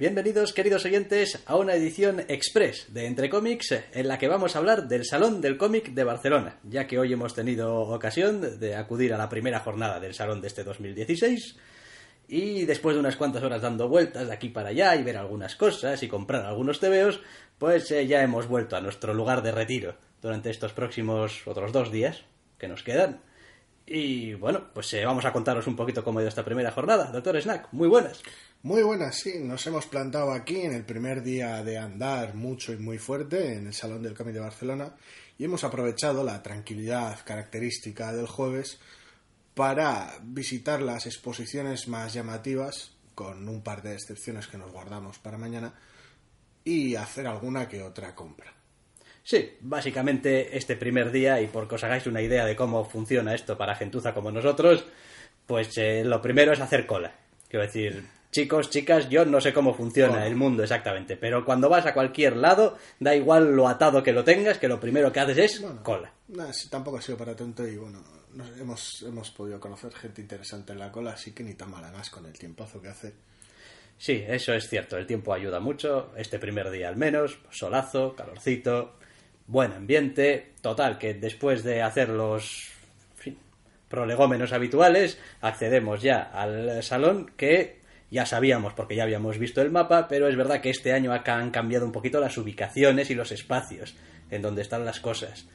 Bienvenidos, queridos oyentes, a una edición express de Entre Cómics en la que vamos a hablar del Salón del Cómic de Barcelona, ya que hoy hemos tenido ocasión de acudir a la primera jornada del Salón de este 2016 y después de unas cuantas horas dando vueltas de aquí para allá y ver algunas cosas y comprar algunos tebeos, pues eh, ya hemos vuelto a nuestro lugar de retiro durante estos próximos otros dos días que nos quedan. Y bueno, pues eh, vamos a contaros un poquito cómo ha ido esta primera jornada. Doctor Snack, muy buenas. Muy buenas, sí. Nos hemos plantado aquí en el primer día de andar mucho y muy fuerte en el Salón del Cómic de Barcelona y hemos aprovechado la tranquilidad característica del jueves para visitar las exposiciones más llamativas, con un par de excepciones que nos guardamos para mañana, y hacer alguna que otra compra. Sí, básicamente este primer día, y por que os hagáis una idea de cómo funciona esto para gentuza como nosotros, pues eh, lo primero es hacer cola. Quiero decir, chicos, chicas, yo no sé cómo funciona Cola. el mundo exactamente, pero cuando vas a cualquier lado, da igual lo atado que lo tengas, que lo primero que haces es Bueno, cola. Tampoco ha sido para tanto y bueno, nos- hemos, hemos podido conocer gente interesante en la cola, así que ni tan mal más con el tiempazo que hace. Sí, eso es cierto, el tiempo ayuda mucho, este primer día al menos, solazo, calorcito, buen ambiente, total, que después de hacer los en fin, prolegómenos habituales, accedemos ya al salón que ya sabíamos porque ya habíamos visto el mapa, pero es verdad que este año acá han cambiado un poquito las ubicaciones y los espacios en donde están las cosas.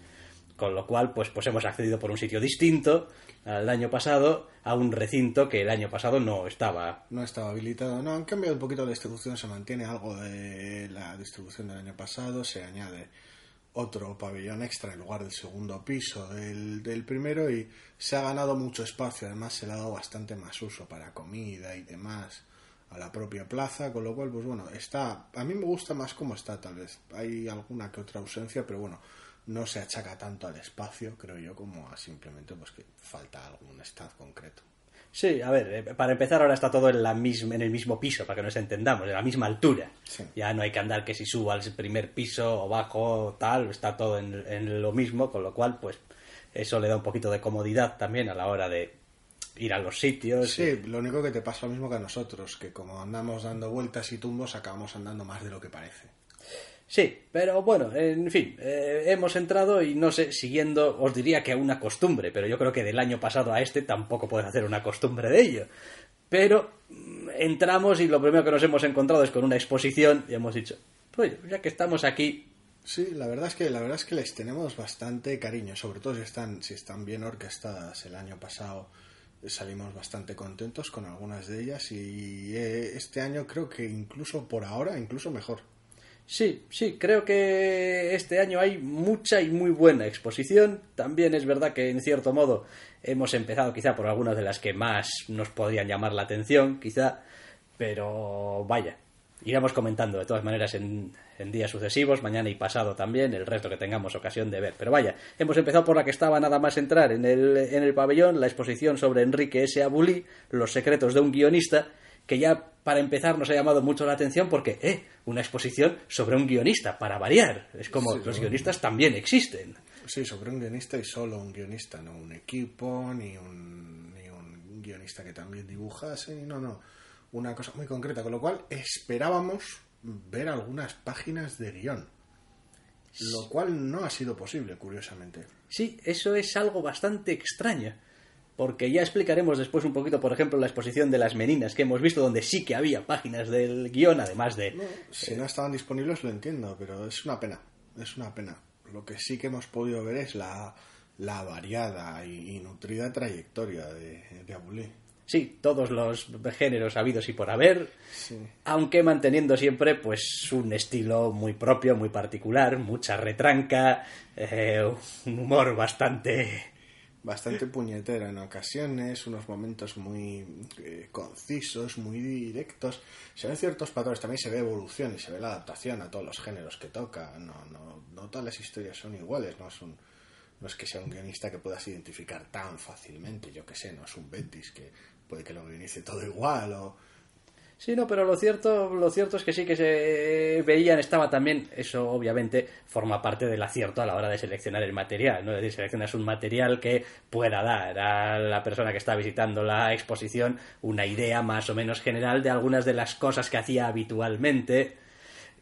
Con lo cual, pues, pues hemos accedido por un sitio distinto al año pasado a un recinto que el año pasado no estaba. No estaba habilitado, no, han cambiado un poquito la distribución, se mantiene algo de la distribución del año pasado, se añade otro pabellón extra en lugar del segundo piso del, del primero y se ha ganado mucho espacio, además se le ha dado bastante más uso para comida y demás a la propia plaza, con lo cual, pues bueno, está, a mí me gusta más como está tal vez, hay alguna que otra ausencia, pero bueno, no se achaca tanto al espacio, creo yo, como a simplemente pues que falta algún stand concreto. Sí, a ver, eh, para empezar ahora está todo en, la misma, en el mismo piso, para que nos entendamos, en la misma altura. Sí. Ya no hay que andar que si subo al primer piso o bajo o tal, está todo en, en lo mismo, con lo cual, pues, eso le da un poquito de comodidad también a la hora de ir a los sitios. Sí, lo único que te pasa lo mismo que a nosotros, que como andamos dando vueltas y tumbos, acabamos andando más de lo que parece. Sí, pero bueno, en fin, eh, hemos entrado y no sé, siguiendo, os diría que a una costumbre, pero yo creo que del año pasado a este tampoco puedes hacer una costumbre de ello. Pero mm, entramos y lo primero que nos hemos encontrado es con una exposición y hemos dicho, pues ya que estamos aquí, Sí, la verdad es que la verdad es que les tenemos bastante cariño, sobre todo si están si están bien orquestadas. El año pasado salimos bastante contentos con algunas de ellas y eh, este año creo que incluso por ahora incluso mejor. Sí, sí, creo que este año hay mucha y muy buena exposición. También es verdad que en cierto modo hemos empezado quizá por algunas de las que más nos podrían llamar la atención, quizá, pero vaya, iremos comentando de todas maneras en, en días sucesivos, mañana y pasado también, el resto que tengamos ocasión de ver. Pero vaya, hemos empezado por la que estaba nada más entrar en el, en el pabellón, la exposición sobre Enrique S. Abulí, Los secretos de un guionista, que ya para empezar nos ha llamado mucho la atención porque, eh, una exposición sobre un guionista, para variar. Es como Sí, los guionistas también existen. Sí, sobre un guionista y solo un guionista, no un equipo ni un, ni un guionista que también dibuja, sí, no, no, una cosa muy concreta, con lo cual esperábamos ver algunas páginas de guion, lo cual no ha sido posible, curiosamente. Sí, eso es algo bastante extraño. Porque ya explicaremos después un poquito, por ejemplo, la exposición de las meninas que hemos visto, donde sí que había páginas del guion, además de... No, si no estaban disponibles lo entiendo, pero es una pena, es una pena. Lo que sí que hemos podido ver es la, la variada y, y nutrida trayectoria de, de Abulé. Sí, todos los géneros habidos y por haber, Sí. aunque manteniendo siempre pues un estilo muy propio, muy particular, mucha retranca, eh, un humor bastante bastante puñetera en ocasiones, unos momentos muy eh, concisos, muy directos. Se ven ciertos patrones, también se ve evolución y se ve la adaptación a todos los géneros que toca. No, no, no todas las historias son iguales, no es, un, no es que sea un guionista que puedas identificar tan fácilmente, yo que sé, no es un Betis que puede que lo inicie todo igual o Sí, no, pero lo cierto, lo cierto es que sí que se veían, estaba también, eso obviamente forma parte del acierto a la hora de seleccionar el material, ¿no? Es decir, seleccionas un material que pueda dar a la persona que está visitando la exposición una idea más o menos general de algunas de las cosas que hacía habitualmente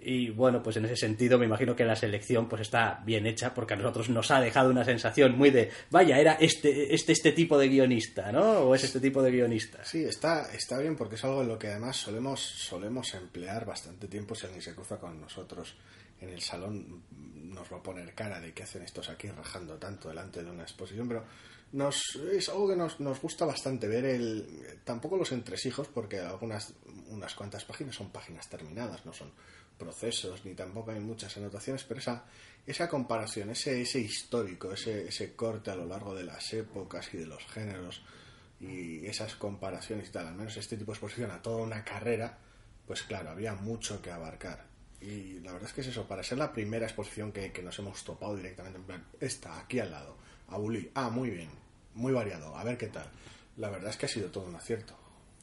y bueno, pues en ese sentido me imagino que la selección pues está bien hecha porque a nosotros nos ha dejado una sensación muy de, vaya, era este, este, este tipo de guionista, ¿no? O es este tipo de guionista. Sí, está, está bien porque es algo en lo que además solemos, solemos emplear bastante tiempo si alguien se cruza con nosotros en el salón nos va a poner cara de qué hacen estos aquí rajando tanto delante de una exposición, pero nos, es algo que nos, nos gusta bastante ver el tampoco los entresijos porque algunas unas cuantas páginas son páginas terminadas, no son procesos, ni tampoco hay muchas anotaciones, pero esa, esa comparación, ese, ese histórico, ese, ese corte a lo largo de las épocas y de los géneros, y esas comparaciones y tal, al menos este tipo de exposición a toda una carrera, pues claro, había mucho que abarcar. Y la verdad es que es eso, para ser la primera exposición que, nos hemos topado directamente, en plan, esta, aquí al lado, Abulí, ah, muy bien, muy variado, a ver qué tal. La verdad es que ha sido todo un acierto.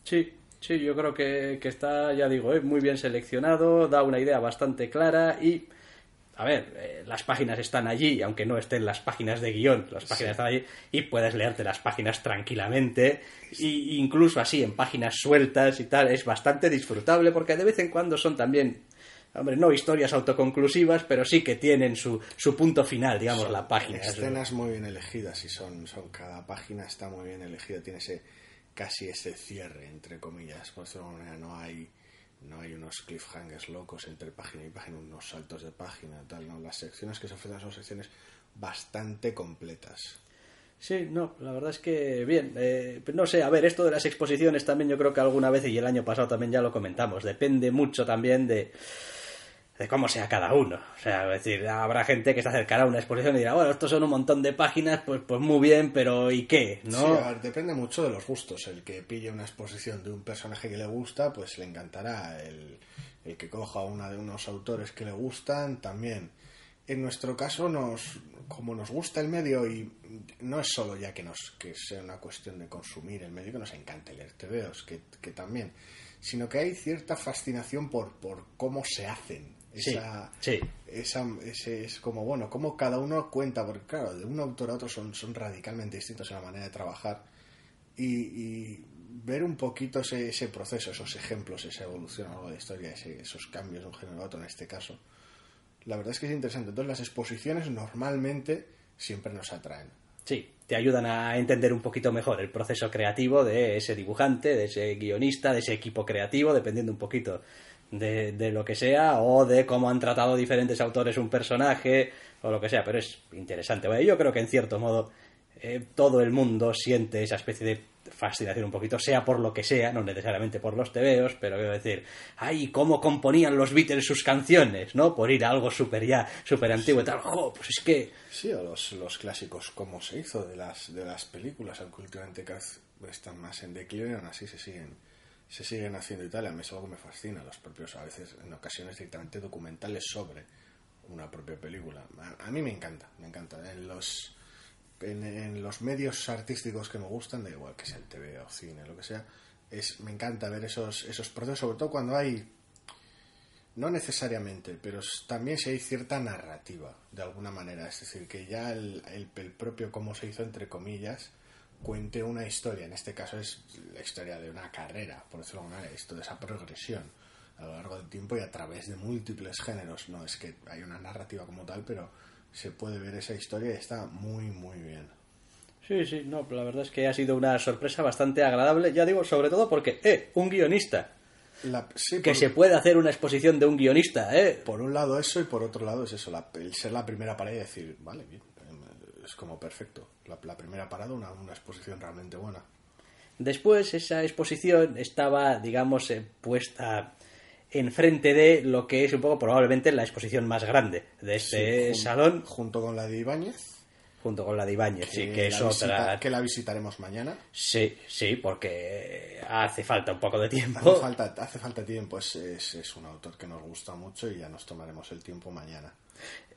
Sí, Sí, yo creo que, está, ya digo, eh, muy bien seleccionado, da una idea bastante clara y, a ver, eh, las páginas están allí, aunque no estén las páginas de guion, las páginas están allí y puedes leerte las páginas tranquilamente, e incluso así en páginas sueltas y tal, es bastante disfrutable porque de vez en cuando son también hombre, no historias autoconclusivas, pero sí que tienen su, su punto final, digamos, la página. Escenas muy bien elegidas y son, son, cada página está muy bien elegida, tiene ese casi ese cierre, entre comillas. Por decirlo manera, no hay, no hay unos cliffhangers locos entre página y página, unos saltos de página, tal, ¿no? Las secciones que se ofrecen son secciones bastante completas. Sí, no, la verdad es que bien. Eh, no sé, a ver, esto de las exposiciones también yo creo que alguna vez y el año pasado también ya lo comentamos. Depende mucho también de de cómo sea cada uno. O sea, decir, habrá gente que se acercará a una exposición y dirá, bueno, estos son un montón de páginas, pues, pues muy bien, pero ¿y qué? ¿no? Sí, depende mucho de los gustos. El que pille una exposición de un personaje que le gusta, pues le encantará. El, el que coja una de unos autores que le gustan, también. En nuestro caso, nos, como nos gusta el medio, y no es solo ya que, nos, que sea una cuestión de consumir el medio, que nos encante leer TVOs, que, que también, sino que hay cierta fascinación por, por cómo se hacen esa, sí, esa ese es como bueno como cada uno cuenta porque claro de un autor a otro son, son radicalmente distintos en la manera de trabajar y, ver un poquito ese, ese, proceso esos ejemplos esa evolución algo de historia esos cambios de un género a otro en este caso la verdad es que es interesante. Entonces las exposiciones normalmente siempre nos atraen. Sí, te ayudan a entender un poquito mejor el proceso creativo de ese dibujante, de ese guionista, de ese equipo creativo, dependiendo un poquito de, de, lo que sea o de cómo han tratado diferentes autores un personaje o lo que sea, pero es interesante. yo creo que en cierto modo eh, todo el mundo siente esa especie de fascinación un poquito, sea por lo que sea, no necesariamente por los tebeos, pero quiero decir, ay, cómo componían los Beatles sus canciones, ¿no? Por ir a algo súper ya, súper antiguo y tal, jo, pues es que... Sí, o los, los clásicos, como se hizo de las, de las películas, aunque últimamente están más en declive, aún así se siguen se siguen haciendo y tal. A mí es algo que me fascina, los propios, a veces, en ocasiones directamente documentales sobre una propia película. A, mí me encanta, me encanta. En los, en, los medios artísticos que me gustan, da igual que sea el TV o cine, lo que sea, es, me encanta ver esos, esos procesos, sobre todo cuando hay, no necesariamente, pero también si hay cierta narrativa, de alguna manera. Es decir, que ya el, el propio cómo se hizo, entre comillas, cuente una historia. En este caso es la historia de una carrera, por decirlo de alguna manera, esto de esa progresión a lo largo del tiempo y a través de múltiples géneros. No es que hay una narrativa como tal, pero se puede ver esa historia y está muy, muy bien. Sí, sí, no, la verdad es que ha sido una sorpresa bastante agradable, ya digo, sobre todo porque, eh, un guionista. que se puede hacer una exposición de un guionista, ¿eh? Por un lado eso y por otro lado es eso, el ser la primera pared y decir, vale, bien, es como perfecto. La, primera parada, una, una, exposición realmente buena. Después, esa exposición estaba, digamos, eh, puesta enfrente de lo que es un poco probablemente la exposición más grande de este salón. Junto con la de Ibáñez. junto con la de Ibáñez, sí, que es la otra. visita- que la visitaremos mañana. Sí, sí, porque hace falta un poco de Hace tiempo. falta, hace falta tiempo, es, es, es un autor que nos gusta mucho y ya nos tomaremos el tiempo mañana.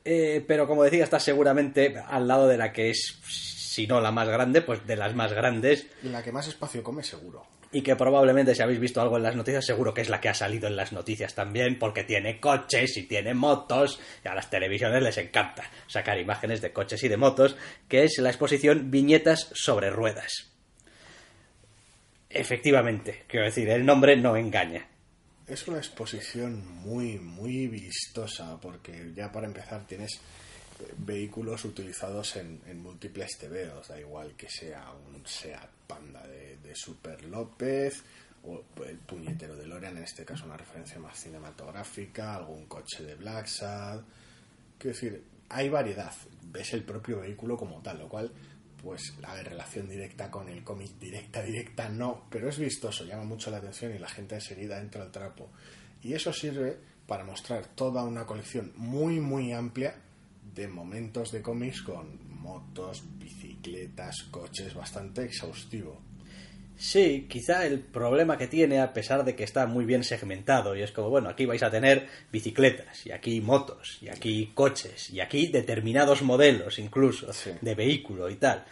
Eh, pero como decía, está seguramente al lado de la que es, si no la más grande, pues de las más grandes. La que más espacio come, seguro. Y que probablemente si habéis visto algo en las noticias, seguro que es la que ha salido en las noticias también, porque tiene coches y tiene motos, y a las televisiones les encanta sacar imágenes de coches y de motos, que es la exposición Viñetas sobre Ruedas. Efectivamente, quiero decir, el nombre no engaña. Es una exposición muy, muy vistosa porque ya para empezar tienes eh, vehículos utilizados en, en múltiples TVOs, da igual que sea un Seat Panda de, de Super López o el puñetero de Lorean, en este caso una referencia más cinematográfica, algún coche de Black Sad. Quiero decir, hay variedad, ves el propio vehículo como tal, lo cual, pues, a ver, relación directa con el cómic, directa, directa, no, pero es vistoso, llama mucho la atención y la gente enseguida entra al trapo. Y eso sirve para mostrar toda una colección muy, muy amplia de momentos de cómics con motos, bicicletas, coches, bastante exhaustivo. Sí, quizá el problema que tiene, a pesar de que está muy bien segmentado, y es como, bueno, aquí vais a tener bicicletas, y aquí motos, y aquí coches, y aquí determinados modelos incluso Sí. de vehículo y tal.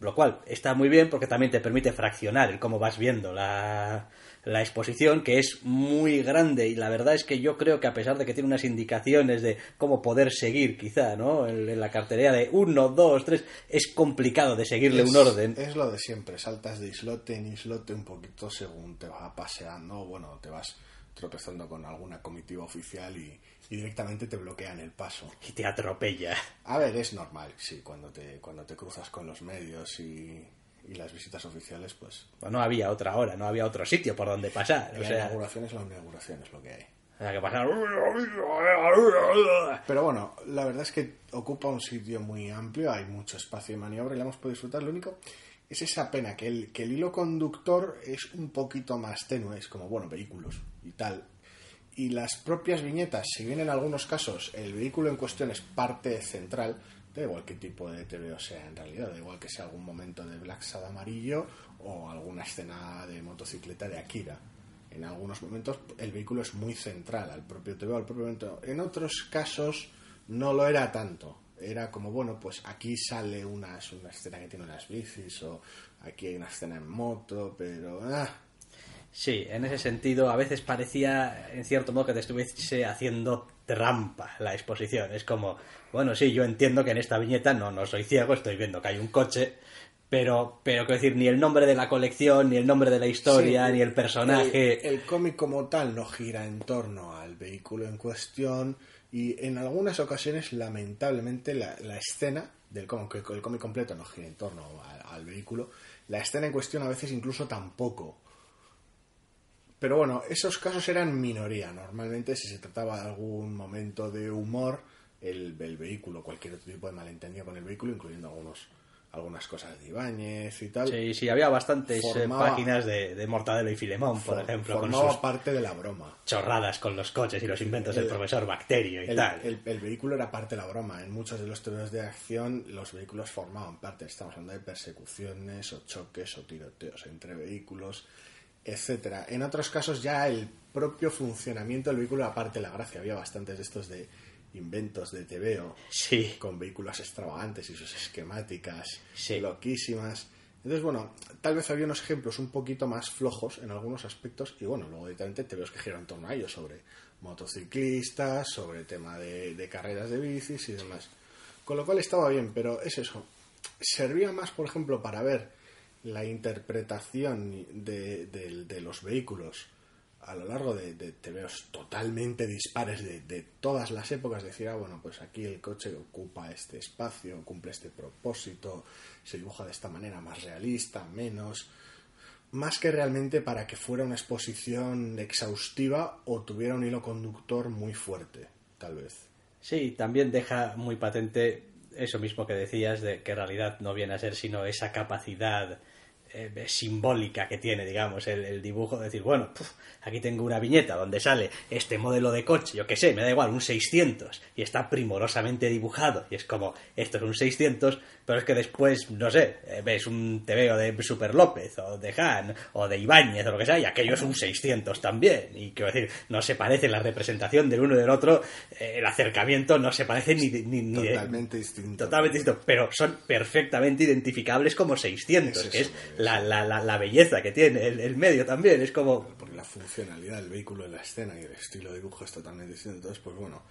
Lo cual está muy bien porque también te permite fraccionar el cómo vas viendo la, la exposición, que es muy grande, y la verdad es que yo creo que a pesar de que tiene unas indicaciones de cómo poder seguir, quizá, ¿no? En, en la cartelería de uno, dos, tres, es complicado de seguirle es, un orden. Es lo de siempre, saltas de islote en islote un poquito según te va paseando, bueno, te vas tropezando con alguna comitiva oficial y, y directamente te bloquean el paso. Y te atropella. A ver, es normal, sí, cuando te, cuando te cruzas con los medios y, y las visitas oficiales, pues Pues no había otra hora, no había otro sitio por donde pasar. O la sea, inauguración es la inauguración, es lo que hay. había que pasar. Pero bueno, la verdad es que ocupa un sitio muy amplio, hay mucho espacio de maniobra y la hemos podido disfrutar. Lo único es esa pena que el, que el hilo conductor es un poquito más tenue, es como, bueno, vehículos y tal. Y las propias viñetas, si bien en algunos casos el vehículo en cuestión es parte central, da igual qué tipo de TVO sea en realidad, da igual que sea algún momento de Black Sad amarillo o alguna escena de motocicleta de Akira. En algunos momentos el vehículo es muy central al propio TVO, al propio evento. En otros casos no lo era tanto. Era como, bueno, pues aquí sale una, una escena que tiene unas bicis o aquí hay una escena en moto, pero... ah, Sí, en ese sentido, a veces parecía, en cierto modo, que te estuviese haciendo trampa la exposición. Es como, bueno, sí, yo entiendo que en esta viñeta no, no soy ciego, estoy viendo que hay un coche, pero, pero quiero decir, ni el nombre de la colección, ni el nombre de la historia, Sí, ni el personaje. El, el cómic como tal no gira en torno al vehículo en cuestión y en algunas ocasiones, lamentablemente, la, la escena del cómic, el cómic completo no gira en torno al, al vehículo, la escena en cuestión a veces incluso tampoco. Pero bueno, esos casos eran minoría. Normalmente, si se trataba de algún momento de humor, el, el vehículo, cualquier otro tipo de malentendido con el vehículo, incluyendo algunos algunas cosas de Ibáñez y tal, Sí, sí, había bastantes eh, Formaba- páginas de, de Mortadelo y Filemón, por ejemplo, con formaba sus parte de la broma. chorradas con los coches y los inventos del El- profesor Bacterio y El, tal. el- el vehículo era parte de la broma. En muchos de los tebeos de acción, los vehículos formaban parte. Estamos hablando de persecuciones o choques o tiroteos entre vehículos, etcétera. En otros casos, ya el propio funcionamiento del vehículo era parte de la gracia. Había bastantes de estos de inventos de tebeo Sí, con vehículos extravagantes y sus esquemáticas Sí. loquísimas. Entonces, bueno, tal vez había unos ejemplos un poquito más flojos en algunos aspectos y bueno, luego directamente te veo que giran en torno a ellos sobre motociclistas, sobre el tema de, de carreras de bicis y demás. Con lo cual estaba bien, pero es eso. Servía más, por ejemplo, para ver la interpretación de, de- de los vehículos a lo largo de, de tebeos totalmente dispares de, de todas las épocas, decir, ah, bueno, pues aquí el coche ocupa este espacio, cumple este propósito, se dibuja de esta manera más realista, menos, más que realmente para que fuera una exposición exhaustiva o tuviera un hilo conductor muy fuerte, tal vez. Sí, también deja muy patente eso mismo que decías, de que en realidad no viene a ser sino esa capacidad eh, simbólica que tiene, digamos, el, dibujo, de decir, bueno, puf, aquí tengo una viñeta donde sale este modelo de coche, yo qué sé, me da igual, un 600, y está primorosamente dibujado, y es como, esto es un 600, pero es que después, no sé, eh, ves un TVO de Super López, o de Han, o de Ibáñez, o lo que sea, y aquello es un 600 también, y quiero decir, no se parece la representación del uno y del otro, eh, el acercamiento no se parece ni, ni, de- Totalmente distinto. Totalmente distinto, pero son perfectamente identificables como 600, Es eso, que es es. la, la, la, la belleza que tiene el, el medio también. Es como. porque la funcionalidad del vehículo en la escena y el estilo de dibujo es totalmente distinto. Entonces, pues bueno,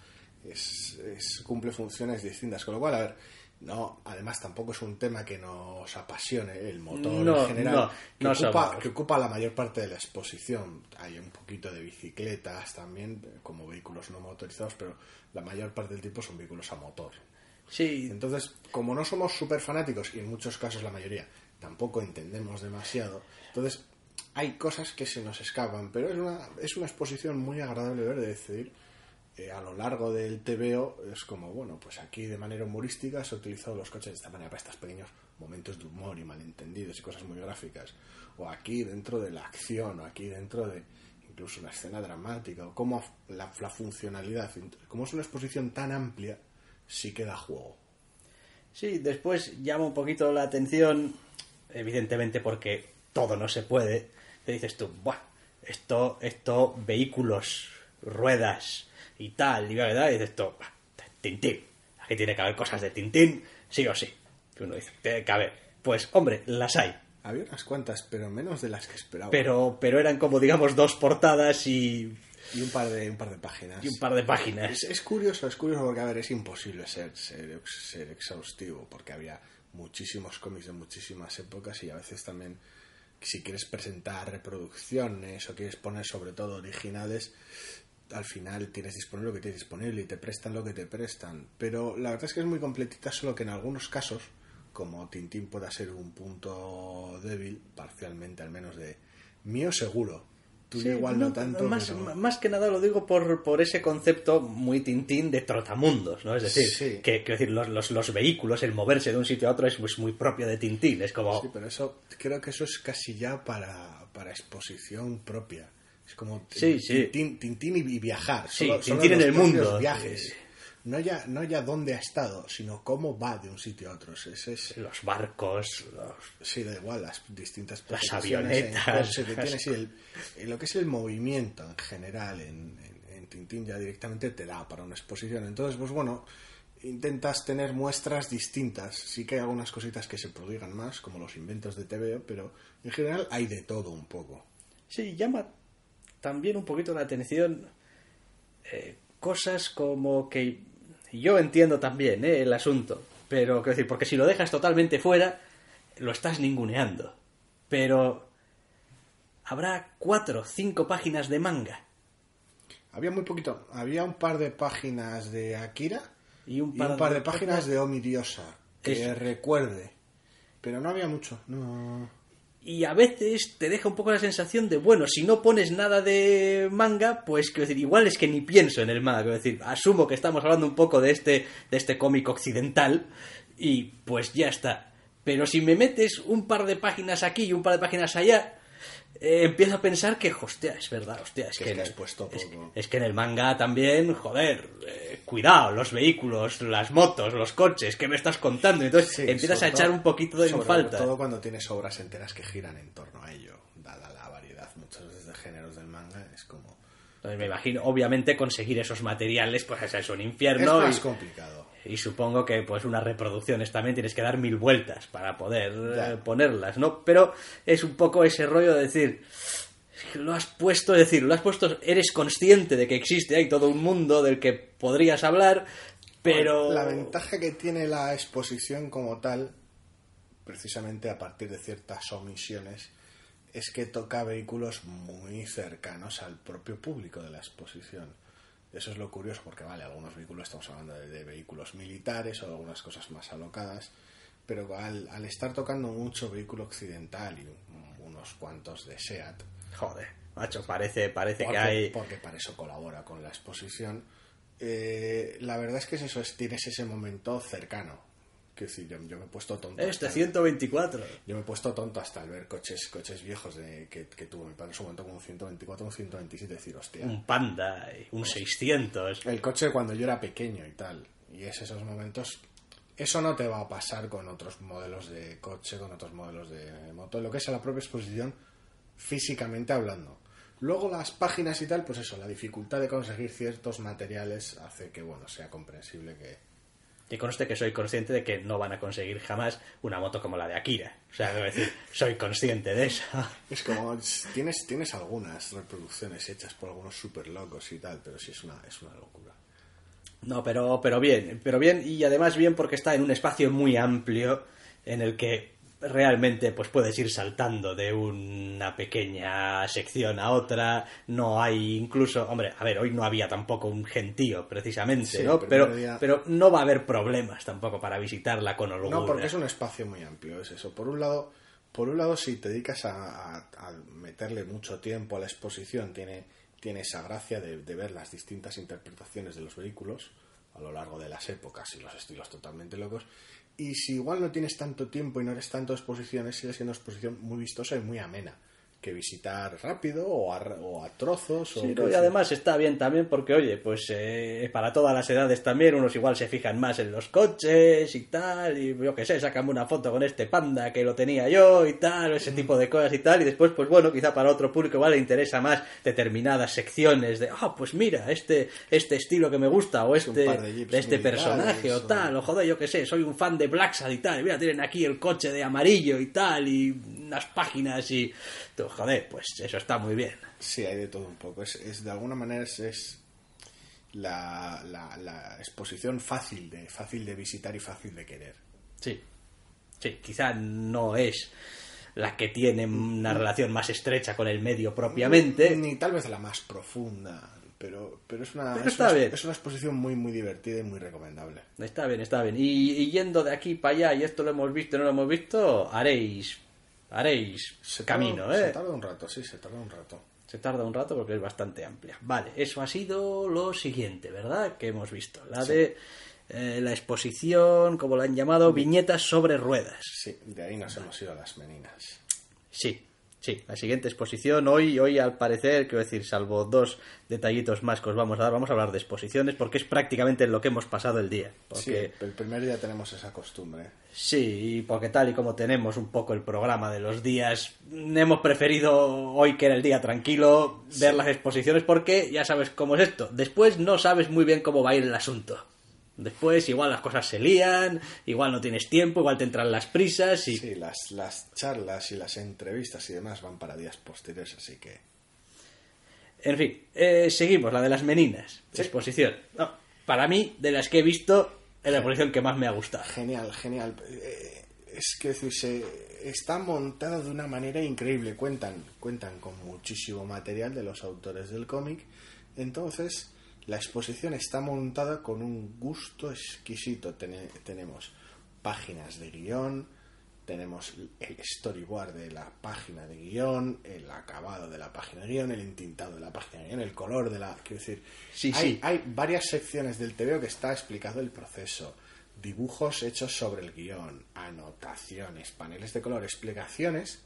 es, es- cumple funciones distintas. Con lo cual, a ver, no, además tampoco es un tema que nos apasione el motor No, en general, no, que, no ocupa, que ocupa la mayor parte de la exposición. Hay un poquito de bicicletas también, como vehículos no motorizados, pero la mayor parte del tiempo son vehículos a motor. Sí, Entonces, como no somos súper fanáticos, y en muchos casos la mayoría tampoco entendemos demasiado, entonces hay cosas que se nos escapan, pero es una, es una exposición muy agradable ver, de decir, eh, a lo largo del TVO es como, bueno, pues aquí de manera humorística se ha utilizado los coches de esta manera para estos pequeños momentos de humor y malentendidos y cosas muy gráficas, o aquí dentro de la acción, o aquí dentro de incluso una escena dramática, o cómo la, la funcionalidad, como es una exposición tan amplia, sí que da juego. sí, después llama un poquito la atención, evidentemente porque todo no se puede. Te dices tú, Buah, esto, esto, vehículos, ruedas y tal, y verdad, y dices "Buah, Tintín. Aquí tiene que haber cosas de Tintín, sí o sí. Y uno dice, tiene que haber. Pues, hombre, las hay. Había unas cuantas, pero menos de las que esperaba. Pero, pero eran como, digamos, dos portadas y, Y un par de, un par de páginas. y un par de páginas. Es, es curioso, es curioso porque, a ver, es imposible ser, ser, ser exhaustivo porque había muchísimos cómics de muchísimas épocas y a veces también, si quieres presentar reproducciones o quieres poner sobre todo originales, al final tienes disponible lo que tienes disponible y te prestan lo que te prestan. Pero la verdad es que es muy completita, solo que en algunos casos, como Tintín pueda ser un punto débil, parcialmente al menos de mío seguro. Tú Sí, igual no, tanto. Más, pero- más que nada lo digo por, por ese concepto muy tintín de trotamundos, ¿no? Es decir, Sí. que decir, los, los, los vehículos, el moverse de un sitio a otro es pues, muy propio de Tintín. Es como. Sí, pero eso creo que eso es casi ya para, para exposición propia. Es como Sí, sí. Tintín, y viajar. Sí, solo- solo Tintín en el mundo. Viajes. No ya, no ya dónde ha estado, sino cómo va de un sitio a otro. Ese es, Los barcos, los- sí, da igual, las distintas Las en avionetas. sí, el- en lo que es el movimiento en general en, en- en Tintín ya directamente te da para una exposición. Entonces, pues bueno, intentas tener muestras distintas. Sí que hay algunas cositas que se prodigan más, como los inventos de TVO, pero en general hay de todo un poco. Sí, llama también un poquito la atención eh, cosas como que yo entiendo también eh, el asunto, pero quiero decir, porque si lo dejas totalmente fuera, lo estás ninguneando. Pero habrá cuatro, cinco páginas de manga Había muy poquito, había un par de páginas de Akira y un y par, un par de páginas de Omidiosa, que Eso. recuerde. Pero no había mucho, no. Y a veces te deja un poco la sensación de, bueno, si no pones nada de manga, pues quiero decir, igual es que ni pienso en el manga. Quiero decir, asumo que estamos hablando un poco de este, de este cómic occidental y pues ya está. Pero si me metes un par de páginas aquí y un par de páginas allá, eh, empiezo a pensar que, hostia, es verdad, hostia, es Que que, es que en el- puesto es, es que en el manga también, joder, eh, cuidado, los vehículos, las motos, los coches, ¿qué me estás contando? Entonces Sí, empiezas a sobre echar un poquito de sobre falta. todo cuando tienes obras enteras que giran en torno a ello, dada la variedad muchas veces de géneros del manga, es como... Entonces me imagino, obviamente, conseguir esos materiales, pues es un Es infierno. más y, complicado. Y supongo que pues unas reproducciones también tienes que dar mil vueltas para poder eh, ponerlas, ¿no? Pero es un poco ese rollo de decir, lo has puesto, es decir, lo has puesto, eres consciente de que existe, hay todo un mundo del que podrías hablar, pero... La ventaja que tiene la exposición como tal, precisamente a partir de ciertas omisiones, es que toca vehículos muy cercanos al propio público de la exposición. Eso es lo curioso, porque vale, algunos vehículos estamos hablando de, de vehículos militares o de algunas cosas más alocadas, pero al, al estar tocando mucho vehículo occidental y un- unos cuantos de SEAT, Joder, macho, parece, parece porque, que hay... porque para eso colabora con la exposición. Eh, la verdad es que es eso, es, tienes ese momento cercano. Que sí, yo, yo me he puesto tonto. Este hasta- 124. Yo me he puesto tonto hasta al ver coches coches viejos de, que, que tuvo mi padre en su momento como un 124, un 127, decir, hostia. Un Panda, y un 600. El coche cuando yo era pequeño y tal. Y es esos momentos. Eso no te va a pasar con otros modelos de coche, con otros modelos de moto, lo que es a la propia exposición físicamente hablando. Luego las páginas y tal, pues eso, la dificultad de conseguir ciertos materiales hace que, bueno, sea comprensible que, Y conste que soy consciente de que no van a conseguir jamás una moto como la de Akira. O sea, debo decir, soy consciente de eso. Es como, es- tienes, tienes algunas reproducciones hechas por algunos super locos y tal, pero sí es una, es una locura. No, pero, pero bien, pero bien, y además bien porque está en un espacio muy amplio en el que realmente pues puedes ir saltando de una pequeña sección a otra, no hay incluso, hombre, a ver, hoy no había tampoco un gentío precisamente, Sí, ¿no? Pero, día- pero no va a haber problemas tampoco para visitarla con holgura. No, porque es un espacio muy amplio, es eso. Por un lado, por un lado si te dedicas a, a- a meterle mucho tiempo a la exposición, tiene, tiene esa gracia de, de ver las distintas interpretaciones de los vehículos a lo largo de las épocas y los estilos totalmente locos. Y si igual no tienes tanto tiempo y no eres tanto de exposiciones, sigue siendo una exposición muy vistosa y muy amena. Que visitar rápido o a, o a trozos. o Sí, no, y además está bien también porque, oye, pues eh, para todas las edades también, unos igual se fijan más en los coches y tal, y yo qué sé, sácame una foto con este panda que lo tenía yo y tal, ese tipo de cosas y tal, y después, pues bueno, quizá para otro público igual le interesa más determinadas secciones de, ah, pues mira, este, este estilo que me gusta, o este, de este personaje, o o- tal, o joder, yo qué sé, soy un fan de Blacksad y tal, y mira, tienen aquí el coche de amarillo y tal, y unas páginas y, tú, joder, pues eso está muy bien. Sí, hay de todo un poco. Es, es- de alguna manera es, es la, la- la exposición fácil de, fácil de visitar y fácil de querer. Sí, sí, quizá no es la que tiene una relación más estrecha con el medio propiamente. Ni tal vez la más profunda, pero, pero es una, Pero es, está una, bien. es una exposición muy, muy divertida y muy recomendable. Está bien, está bien. Y, y yendo de aquí para allá, y esto lo hemos visto, no lo hemos visto, haréis, haréis Se camino, tarda, ¿eh? Se tarda un rato, sí, se tarda un rato. Se tarda un rato porque es bastante amplia. Vale, eso ha sido lo siguiente, ¿verdad? Que hemos visto. La de eh, la exposición, como la han llamado, viñetas sobre ruedas. Sí, de ahí nos hemos ido a las meninas. Sí, sí. La siguiente exposición, hoy, hoy al parecer, quiero decir, salvo dos detallitos más que os vamos a dar, vamos a hablar de exposiciones porque es prácticamente en lo que hemos pasado el día. Porque, Sí, el primer día tenemos esa costumbre. sí, y porque tal y como tenemos un poco el programa de los días, hemos preferido hoy que era el día tranquilo ver las exposiciones porque ya sabes cómo es esto. Después no sabes muy bien cómo va a ir el asunto. Después igual las cosas se lían, igual no tienes tiempo, igual te entran las prisas y... Sí, las, las charlas y las entrevistas y demás van para días posteriores, así que... En fin, eh, seguimos, la de las meninas. Sí. Exposición. No, para mí, de las que he visto, es la exposición que más me ha gustado. Genial, genial. Eh, Es que decir, se- está montada de una manera increíble. Cuentan, cuentan con muchísimo material de los autores del cómic. Entonces, la exposición está montada con un gusto exquisito. Tene- tenemos páginas de guion, tenemos el storyboard de la página de guion, el acabado de la página de guion, el entintado de la página de guion, el color de la... Quiero decir, Sí, hay, sí. hay varias secciones del TVO que está explicado el proceso, dibujos hechos sobre el guion, anotaciones, paneles de color, explicaciones,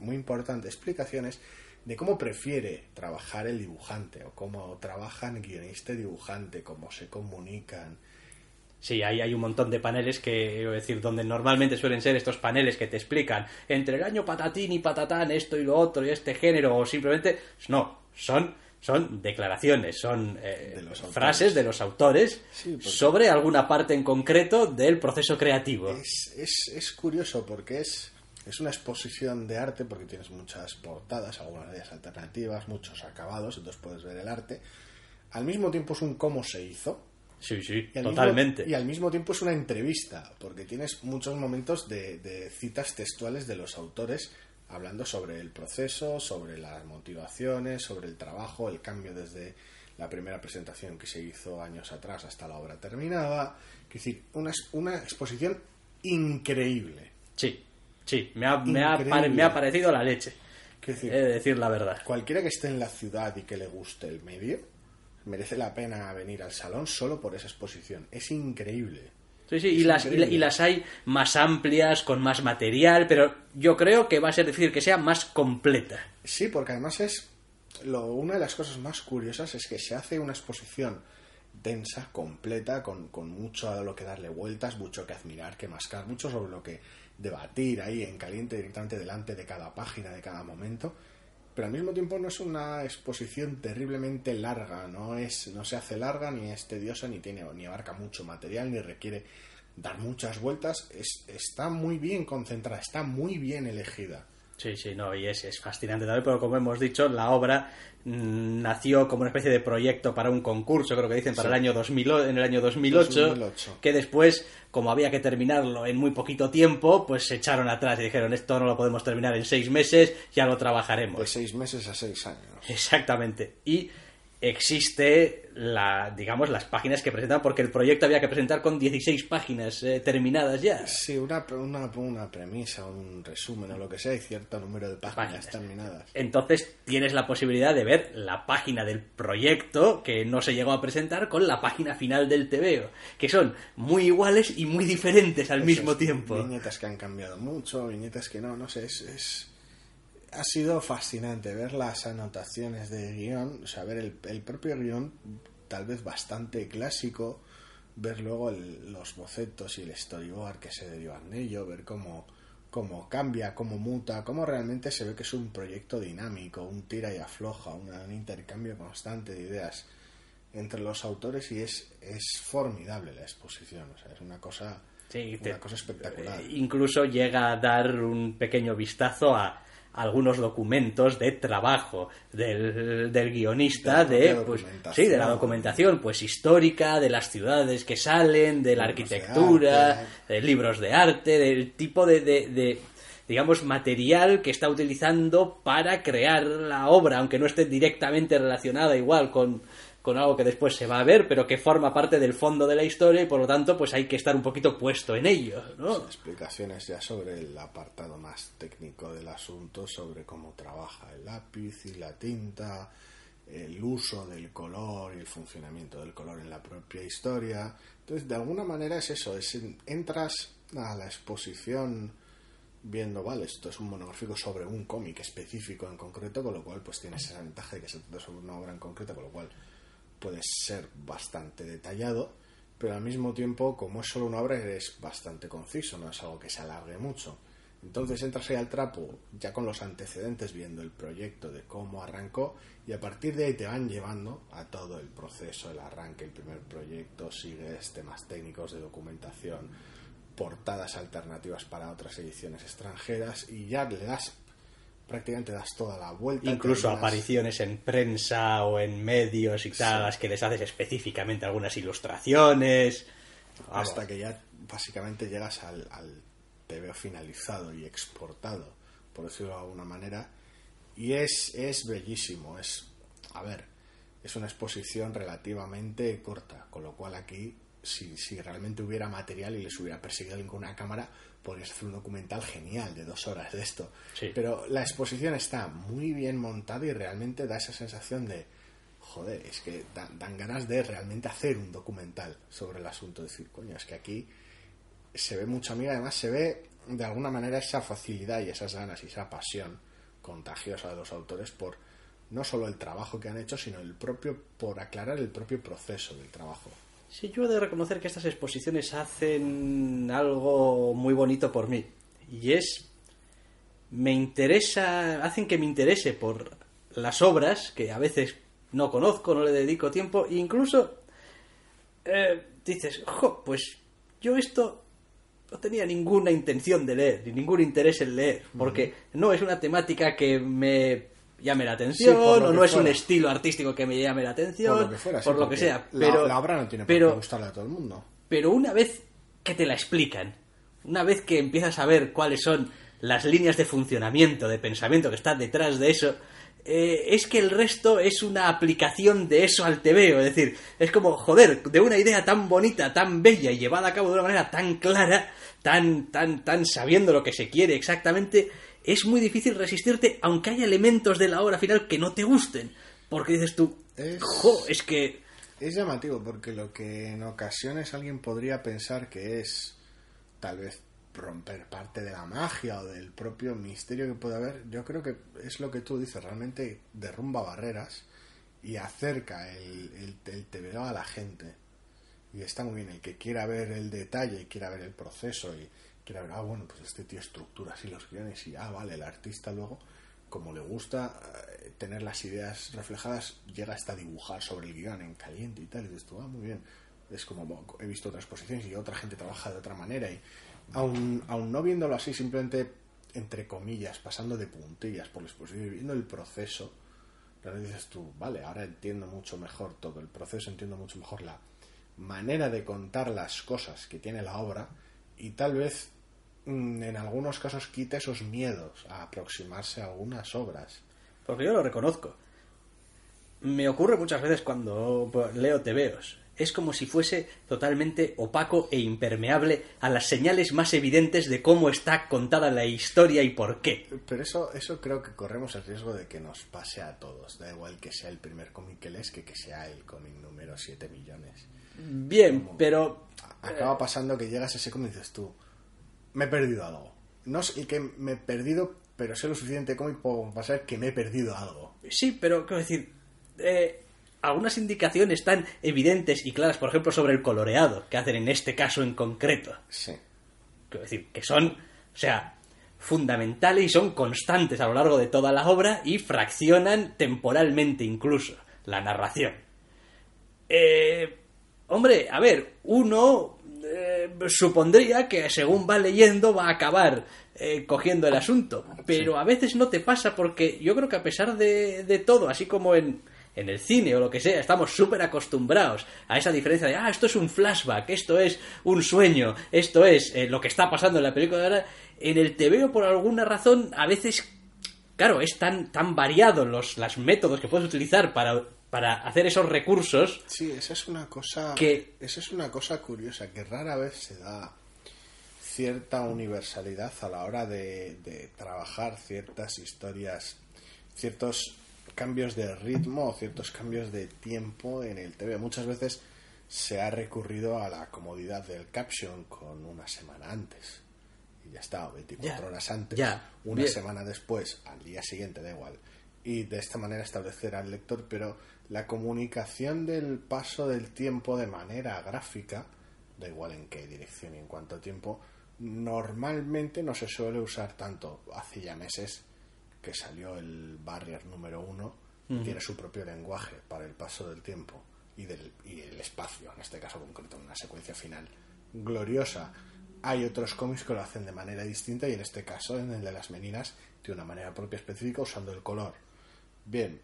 muy importante, explicaciones de cómo prefiere trabajar el dibujante o cómo trabajan guionista y dibujante, cómo se comunican. Sí, hay, hay un montón de paneles que, es decir, donde normalmente suelen ser estos paneles que te explican entre el año patatín y patatán, esto y lo otro, y este género, o simplemente. No, son, son declaraciones, son eh, De frases de los autores Sí, sobre alguna parte en concreto del proceso creativo. Es, es, es curioso porque es, es una exposición de arte porque tienes muchas portadas, algunas de ellas alternativas, muchos acabados, entonces puedes ver el arte. Al mismo tiempo es un cómo se hizo, Sí, sí, Y al totalmente. mismo- y al mismo tiempo es una entrevista, porque tienes muchos momentos de, de citas textuales de los autores hablando sobre el proceso, sobre las motivaciones, sobre el trabajo, el cambio desde la primera presentación que se hizo años atrás hasta la obra terminada. Es decir, una, una exposición increíble. Sí, sí, me ha, me, ha, pare- me ha parecido la leche. Decir, He de decir la verdad. Cualquiera que esté en la ciudad y que le guste el medio, merece la pena venir al salón solo por esa exposición. Es increíble. Sí, sí, y las, y, la- y las hay más amplias, con más material, pero yo creo que va a ser difícil que sea más completa. Sí, porque además es. Lo, una de las cosas más curiosas es que se hace una exposición densa, completa, con, con mucho a lo que darle vueltas, mucho que admirar, que mascar, mucho sobre lo que debatir ahí en caliente directamente delante de cada página, de cada momento. Pero al mismo tiempo no es una exposición terriblemente larga, no es, no se hace larga, ni es tediosa, ni tiene, ni abarca mucho material, ni requiere dar muchas vueltas. Es, está muy bien concentrada, está muy bien elegida. Sí, sí, no, y es, es fascinante también, pero como hemos dicho, la obra mm, nació como una especie de proyecto para un concurso, creo que dicen, para Sí. el año 2000, o- en el año 2008, 2008. que después, como había que terminarlo en muy poquito tiempo, pues se echaron atrás y dijeron, esto no lo podemos terminar en seis meses, ya lo trabajaremos. De seis meses a seis años. Exactamente. Y existe la, digamos, las páginas que presentan, porque el proyecto había que presentar con 16 páginas eh, terminadas ya. Sí, una, una, una premisa, un resumen o lo que sea, y cierto número de páginas, Páginas. terminadas. Entonces tienes la posibilidad de ver la página del proyecto que no se llegó a presentar con la página final del TVO, que son muy iguales y muy diferentes al mismo tiempo. Viñetas que han cambiado mucho, viñetas que no, no sé, es, es- Ha sido fascinante ver las anotaciones de guion, o sea, ver el, el propio guion, tal vez bastante clásico, ver luego el- los bocetos y el storyboard que se derivan de ello, ver cómo, cómo cambia, cómo muta, cómo realmente se ve que es un proyecto dinámico, un tira y afloja, un intercambio constante de ideas entre los autores y es, es formidable la exposición, o sea, es una cosa, Sí, una te- cosa espectacular. Eh, Incluso llega a dar un pequeño vistazo a algunos documentos de trabajo del, del guionista, De de, pues, sí, de la documentación pues histórica, de las ciudades que salen, de la de arquitectura, arte. de libros de arte, del tipo de, de- de, digamos, material que está utilizando para crear la obra, aunque no esté directamente relacionada igual con, con algo que después se va a ver, pero que forma parte del fondo de la historia y por lo tanto pues hay que estar un poquito puesto en ello, ¿no? explicaciones ya sobre el apartado más técnico del asunto, sobre cómo trabaja el lápiz y la tinta, el uso del color y el funcionamiento del color en la propia historia. Entonces, de alguna manera es eso, es en- entras a la exposición viendo, vale, esto es un monográfico sobre un cómic específico en concreto, con lo cual pues tienes esa ventaja de que se trata sobre una obra en concreto, con lo cual puede ser bastante detallado, pero al mismo tiempo, como es solo una obra, es bastante conciso, no es algo que se alargue mucho. Entonces entras ahí al trapo, ya con los antecedentes, viendo el proyecto de cómo arrancó, y a partir de ahí te van llevando a todo el proceso, el arranque, el primer proyecto, sigues temas técnicos de documentación, portadas alternativas para otras ediciones extranjeras, y ya le das, prácticamente das toda la vuelta. Incluso apariciones en prensa o en medios y tal, las que les haces específicamente algunas ilustraciones. Vamos. hasta que ya básicamente llegas al, al TVO finalizado y exportado, por decirlo de alguna manera, y es, es bellísimo, es, a ver, es una exposición relativamente corta, con lo cual aquí, si, si realmente hubiera material y les hubiera perseguido alguien con una cámara, podrías hacer un documental genial de dos horas de esto. Sí. Pero la exposición está muy bien montada y realmente da esa sensación de, joder, es que da- dan ganas de realmente hacer un documental sobre el asunto. Decir, coño, es que aquí se ve mucha amiga, además se ve de alguna manera esa facilidad y esas ganas y esa pasión contagiosa de los autores por no solo el trabajo que han hecho, sino el propio, por aclarar el propio proceso del trabajo. Sí, yo he de reconocer que estas exposiciones hacen algo muy bonito por mí. Y es. Me interesa. Hacen que me interese por las obras que a veces no conozco, no le dedico tiempo. E incluso. eh, dices, jo, pues yo esto no tenía ninguna intención de leer, ni ningún interés en leer. Porque no es una temática que me llame la atención, Sí, o no es un estilo artístico que me llame la atención, Por lo que fuera, sí, por lo que sea. la- Pero, la, obra no tiene por qué gustarle a todo el mundo. pero una vez que te la explican, una vez que empiezas a ver cuáles son las líneas de funcionamiento, de pensamiento que está detrás de eso, eh, es que el resto es una aplicación de eso al TVO. Es decir, es como, joder, de una idea tan bonita, tan bella y llevada a cabo de una manera tan clara, tan, tan, tan sabiendo lo que se quiere exactamente, es muy difícil resistirte, aunque haya elementos de la obra final que no te gusten. Porque dices tú, Es- jo, es que es llamativo porque lo que en ocasiones alguien podría pensar que es tal vez romper parte de la magia o del propio misterio que puede haber, yo creo que es lo que tú dices, realmente derrumba barreras y acerca el, el, TVO a la gente. Y está muy bien, el que quiera ver el detalle y quiera ver el proceso y quiera ver, ah, bueno, pues este tío estructura así los guiones y, ah, vale, el artista luego, como le gusta eh, tener las ideas reflejadas, llega hasta dibujar sobre el guion en caliente y tal, y dices tú, ah, muy bien. Es como he visto otras posiciones y otra gente trabaja de otra manera y aún, aún no viéndolo así, simplemente entre comillas, pasando de puntillas por la exposición, viendo el proceso, pero dices tú, vale, ahora entiendo mucho mejor todo el proceso, entiendo mucho mejor la manera de contar las cosas que tiene la obra y tal vez en algunos casos quita esos miedos a aproximarse a algunas obras. Porque yo lo reconozco. Me ocurre muchas veces cuando leo tebeos es como si fuese totalmente opaco e impermeable a las señales más evidentes de cómo está contada la historia y por qué. Pero eso, eso creo que corremos el riesgo de que nos pase a todos. Da igual que sea el primer cómic que lees que que sea el cómic número 7 millones. Bien, pero... Acaba pasando que llegas a ese cómic y dices tú, me he perdido algo. No sé que me he perdido, pero sé lo suficiente cómic para pasar que me he perdido algo. Sí, pero quiero decir... Eh, algunas indicaciones tan evidentes y claras, por ejemplo, sobre el coloreado, que hacen en este caso en concreto. Sí. Quiero decir, que son, o sea, fundamentales y son constantes a lo largo de toda la obra y fraccionan temporalmente incluso la narración. Eh, hombre, a ver, uno eh, supondría que según va leyendo va a acabar eh, cogiendo el asunto, pero a veces no te pasa porque yo creo que a pesar de, de todo, así como en en el cine o lo que sea, estamos súper acostumbrados a esa diferencia de, ah, esto es un flashback, esto es un sueño, esto es eh, lo que está pasando en la película de ahora. En el TVO, por alguna razón, a veces, claro, es tan, tan variado los los métodos que puedes utilizar para, para hacer esos recursos. Sí, esa es una cosa. Que... Esa es una cosa curiosa, que rara vez se da cierta universalidad a la hora de, de trabajar ciertas historias, ciertos cambios de ritmo o ciertos cambios de tiempo en el TV. Muchas veces se ha recurrido a la comodidad del caption con una semana antes. Y ya está, 24 horas antes, una semana después, al día siguiente, da igual. Y de esta manera establecer al lector, pero la comunicación del paso del tiempo de manera gráfica, da igual en qué dirección y en cuánto tiempo, normalmente no se suele usar tanto. Hace ya meses que salió el Barrier número uno, tiene su propio lenguaje para el paso del tiempo y, del, y el espacio, en este caso concreto, una secuencia final gloriosa. Hay otros cómics que lo hacen de manera distinta y en este caso, en el de las meninas, de una manera propia específica usando el color. Bien,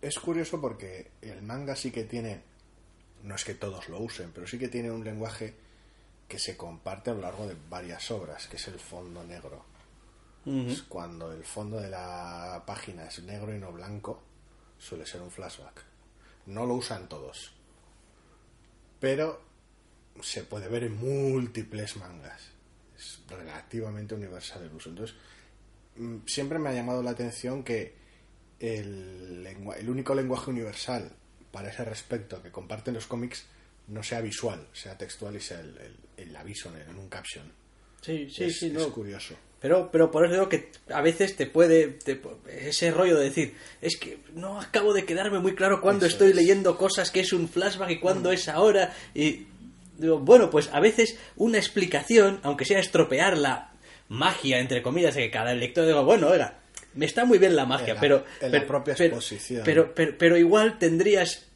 es curioso porque el manga sí que tiene, no es que todos lo usen, pero sí que tiene un lenguaje que se comparte a lo largo de varias obras, que es el fondo negro cuando el fondo de la página es negro y no blanco, suele ser un flashback. No lo usan todos, pero se puede ver en múltiples mangas. Es relativamente universal el uso. Entonces, mm, siempre me ha llamado la atención que el, el único lenguaje universal para ese respecto que comparten los cómics no sea visual, sea textual y sea el, aviso en, un caption. Sí, sí, sí. Es curioso. Pero, pero por eso digo que a veces te puede. ese rollo de decir, es que no acabo de quedarme muy claro cuando estoy leyendo cosas que es un flashback y cuándo mm. es ahora. Y digo, bueno, pues a veces una explicación, aunque sea estropear la magia, entre comillas, de que cada lector diga, bueno, oiga, me está muy bien la magia, pero. En la propia exposición. Pero, pero, pero, igual tendrías.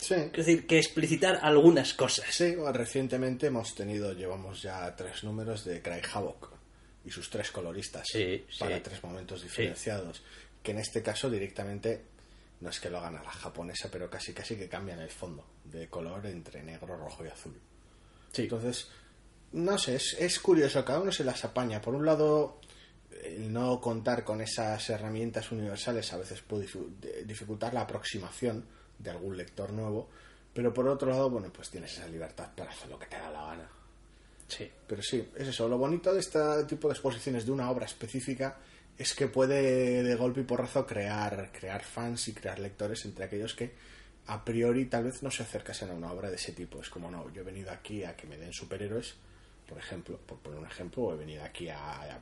Es decir, que explicitar algunas cosas. Sí, recientemente hemos tenido, llevamos ya tres números de Craig Havoc y sus tres coloristas para tres momentos diferenciados. Que en este caso directamente no es que lo hagan a la japonesa, pero casi casi que cambian el fondo de color entre negro, rojo y azul. Entonces, no sé, es, es curioso, cada uno se las apaña. Por un lado, el no contar con esas herramientas universales a veces puede dificultar la aproximación de algún lector nuevo, pero por otro lado, bueno, pues tienes esa libertad para hacer lo que te da la gana. Sí. Pero sí, es eso. Lo bonito de este tipo de exposiciones de una obra específica es que puede de golpe y porrazo crear, crear fans y crear lectores entre aquellos que a priori tal vez no se acercasen a una obra de ese tipo. Es como, no, yo he venido aquí a que me den superhéroes, por ejemplo, por poner un ejemplo, he venido aquí a,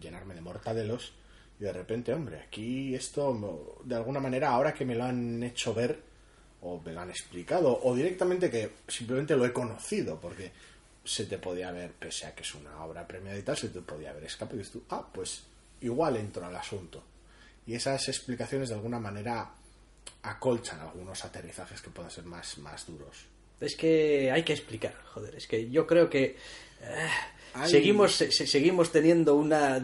llenarme de mortadelos y de repente, hombre, aquí esto, de alguna manera, ahora que me lo han hecho ver, o me lo han explicado, o directamente que simplemente lo he conocido, porque se te podía haber, pese a que es una obra premiada y tal, se te podía haber escapado y dices tú, ah, pues igual entro al asunto. Y esas explicaciones de alguna manera acolchan algunos aterrizajes que puedan ser más, más duros. Es que hay que explicar, joder, es que yo creo que seguimos, se- se- seguimos teniendo una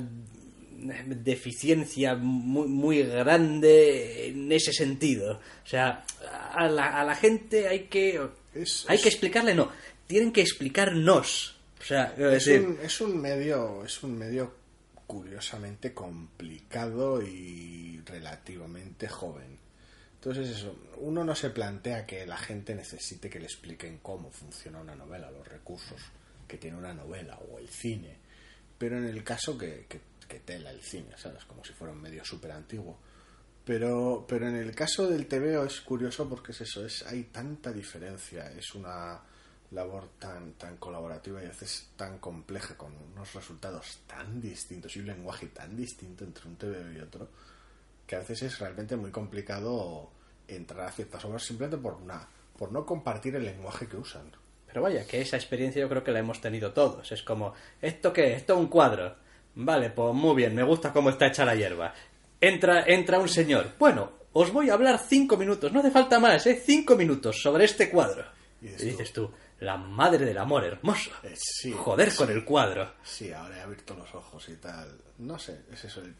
deficiencia muy, muy grande en ese sentido. O sea, a la, a la gente hay que... Es- hay es- que explicarle, no, tienen que explicarnos. O sea, Es decir, un, es un medio, es un medio curiosamente complicado y relativamente joven. Entonces eso, uno no se plantea que la gente necesite que le expliquen cómo funciona una novela, los recursos que tiene una novela o el cine. Pero en el caso que, que, tela el cine, ¿sabes? Como si fuera un medio súper antiguo. Pero, pero en el caso del TVO es curioso porque es eso, es, hay tanta diferencia, es una labor tan, tan colaborativa y a veces tan compleja con unos resultados tan distintos y un lenguaje tan distinto entre un TVO y otro que a veces es realmente muy complicado entrar a ciertas obras simplemente por una por no compartir el lenguaje que usan. Pero vaya, que esa experiencia yo creo que la hemos tenido todos. Es como, ¿esto qué? ¿Esto es un cuadro? Vale, pues muy bien, me gusta cómo está hecha la hierba. Entra, entra un señor. Bueno, os voy a hablar cinco minutos, no hace falta más, ¿eh? Cinco minutos sobre este cuadro. Y Y dices tú, la madre del amor hermoso. Eh, sí, Joder sí. con el cuadro. Sí, ahora he abierto los ojos y tal. No sé, es eso. El,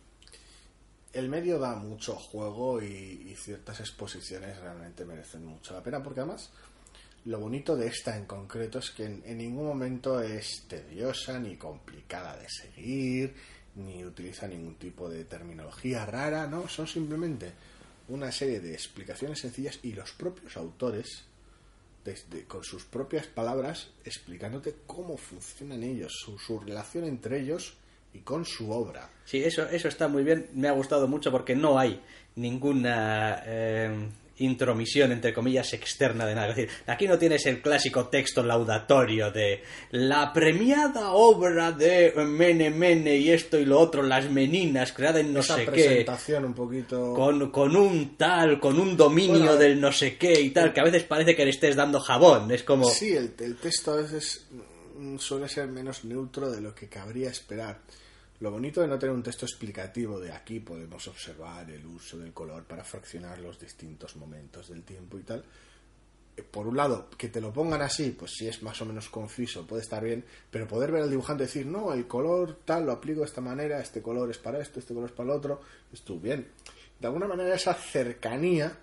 el medio da mucho juego y, y ciertas exposiciones realmente merecen mucho la pena porque además lo bonito de esta en concreto es que en, ningún momento es tediosa ni complicada de seguir ni utiliza ningún tipo de terminología rara, no, son simplemente una serie de explicaciones sencillas y los propios autores desde, con sus propias palabras explicándote cómo funcionan ellos, su, su relación entre ellos y con su obra. Sí, eso, eso está muy bien. Me ha gustado mucho porque no hay ninguna eh, intromisión, entre comillas, externa de nada. Es decir, aquí no tienes el clásico texto laudatorio de la premiada obra de Mene Mene y esto y lo otro, las meninas, creada en no Esa sé qué. presentación un poquito... Con, con un tal, con un dominio Bueno, del no sé qué y tal, que a veces parece que le estés dando jabón. Es como. Sí, el, el texto a veces suele ser menos neutro de lo que cabría esperar. Lo bonito de no tener un texto explicativo de aquí podemos observar el uso del color para fraccionar los distintos momentos del tiempo y tal. Eh, Por un lado, que te lo pongan así, pues si es más o menos conciso, puede estar bien, pero poder ver al dibujante decir, no, el color tal lo aplico de esta manera, este color es para esto, este color es para lo otro, estuvo bien. De alguna manera esa cercanía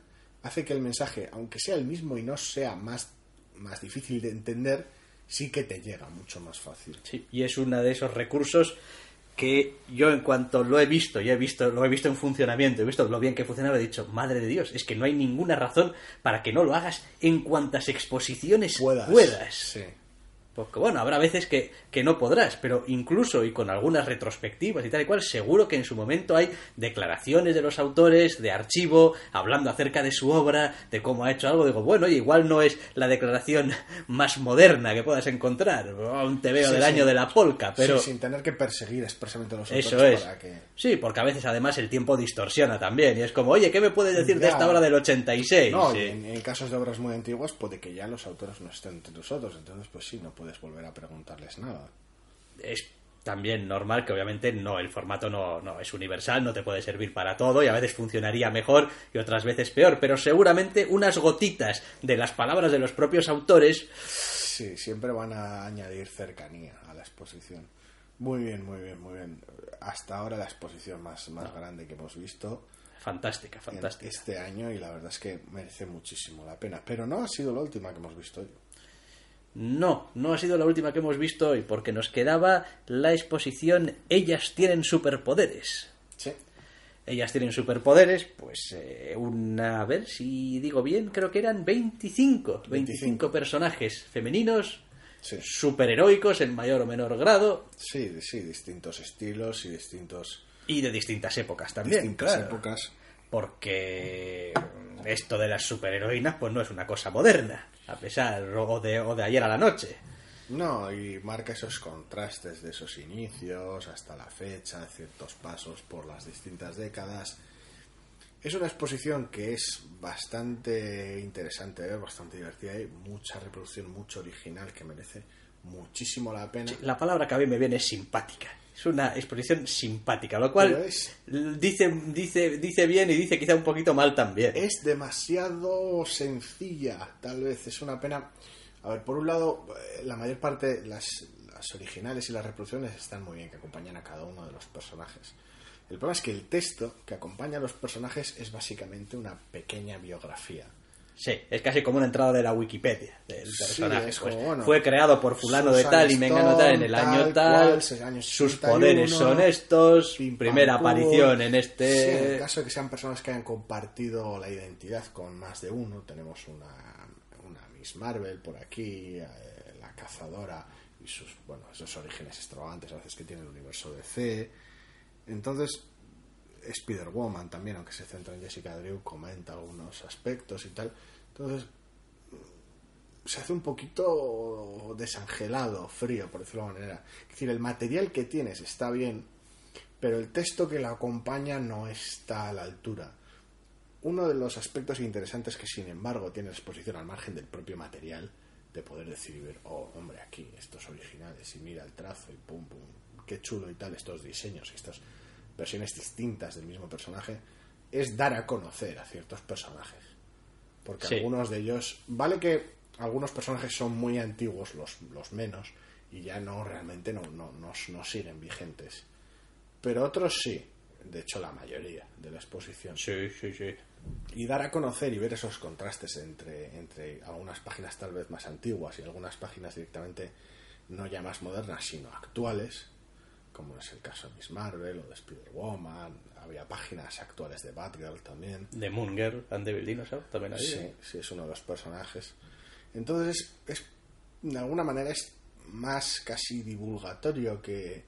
hace que el mensaje, aunque sea el mismo y no sea más, más difícil de entender, sí que te llega mucho más fácil. Sí, y es uno de esos recursos que yo en cuanto lo he visto, y he visto, lo he visto en funcionamiento, he visto lo bien que funcionaba, he dicho, madre de Dios, es que no hay ninguna razón para que no lo hagas en cuantas exposiciones Puedas. puedas. Sí. Porque bueno, habrá veces que, que no podrás, pero incluso y con algunas retrospectivas y tal y cual, seguro que en su momento hay declaraciones de los autores, de archivo, hablando acerca de su obra, de cómo ha hecho algo. Digo, bueno, oye, igual no es la declaración más moderna que puedas encontrar, un tebeo Sí, del sí. año de la polka, pero... Sí, sin tener que perseguir expresamente a los autores Eso es. para que... Sí, porque a veces además el tiempo distorsiona también. Y es como, oye, ¿qué me puedes decir de esta obra del 86? No, en, en casos de obras muy antiguas puede que ya los autores no estén entre nosotros, entonces pues sí, no puedes volver a preguntarles nada. es también normal que obviamente no el formato no, no es universal, no te puede servir para todo y a veces funcionaría mejor y otras veces peor, pero seguramente unas gotitas de las palabras de los propios autores Sí, siempre van a añadir cercanía a la exposición. Muy bien, muy bien, muy bien. Hasta ahora la exposición más, más grande que hemos visto fantástica, fantástica. este año y la verdad es que merece muchísimo la pena. Pero no ha sido la última que hemos visto hoy. No, no ha sido la última que hemos visto hoy porque nos quedaba la exposición Ellas tienen superpoderes. Sí. Ellas tienen superpoderes, pues eh, una, a ver si digo bien, creo que eran 25, 25, 25. personajes femeninos, Sí. superheroicos en mayor o menor grado Sí, sí, distintos estilos y distintos y de distintas épocas también. distintas claro. épocas. Porque esto de las superheroínas pues no es una cosa moderna, a pesar o de, o de ayer a la noche. No, y marca esos contrastes de esos inicios hasta la fecha, ciertos pasos por las distintas décadas. Es una exposición que es bastante interesante, ¿eh? bastante divertida, hay mucha reproducción, mucho original que merece muchísimo la pena. La palabra que a mí me viene es simpática. Es una exposición simpática, lo cual es- dice, dice, dice bien y dice quizá un poquito mal también. es demasiado sencilla, tal vez. Es una pena. A ver, por un lado, eh, la mayor parte, las, las originales y las reproducciones están muy bien, que acompañan a cada uno de los personajes. El problema es que el texto que acompaña a los personajes es básicamente una pequeña biografía. Sí, es casi como una entrada de la Wikipedia del personaje. es pues. bueno, Fue creado por fulano de tal y mengano tal en el año tal cual, sus 61, poderes son estos. primera aparición en Sí, en este. el caso de que sean personas que hayan compartido la identidad con más de uno, tenemos una, una Miss Marvel por aquí, eh, la cazadora y sus, bueno, esos orígenes extravagantes a veces que tiene el universo DC. Entonces, Spider-Woman también, aunque se centra en Jessica Drew, comenta algunos aspectos y tal. Entonces, se hace un poquito desangelado, frío, por decirlo de alguna manera. Es decir, el material que tienes está bien, pero el texto que la acompaña no está a la altura. Uno de los aspectos interesantes que, sin embargo, tiene la exposición al margen del propio material, de poder decir oh, hombre, aquí, estos originales, y mira el trazo, y pum, pum, qué chulo y tal, estos diseños, y estas versiones distintas del mismo personaje, es dar a conocer a ciertos personajes. Porque Sí. algunos de ellos, vale que algunos personajes son muy antiguos, los, los menos, y ya no realmente no, no, no, no siguen vigentes. Pero otros sí, de hecho la mayoría de la exposición. Sí, sí, sí. Y dar a conocer y ver esos contrastes entre, entre algunas páginas tal vez más antiguas y algunas páginas directamente no ya más modernas, sino actuales, como es el caso de Miss Marvel o de Spider-Woman. Había páginas actuales de Batgirl también. De Monger and Devil Dinosaur también había. Sí, sí, es uno de los personajes. Entonces, es, de alguna manera es más casi divulgatorio que,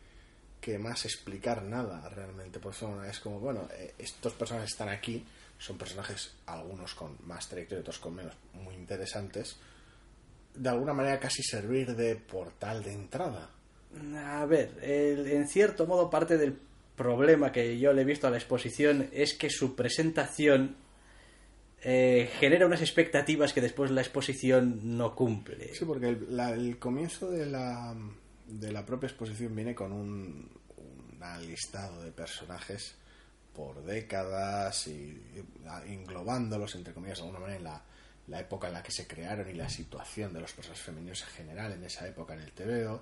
que más explicar nada realmente. Por eso es como, bueno, eh, estos personajes están aquí, son personajes, algunos con más trayectoria, otros con menos, muy interesantes. De alguna manera casi servir de portal de entrada. A ver, el- en cierto modo parte del problema que yo le he visto a la exposición es que su presentación eh, genera unas expectativas que después la exposición no cumple. Sí, porque el, la- el comienzo de la, de la propia exposición viene con un, un listado de personajes por décadas y, englobándolos, entre comillas, de alguna manera en la, la época en la que se crearon y la situación de los personajes femeninos en general en esa época en el TVO,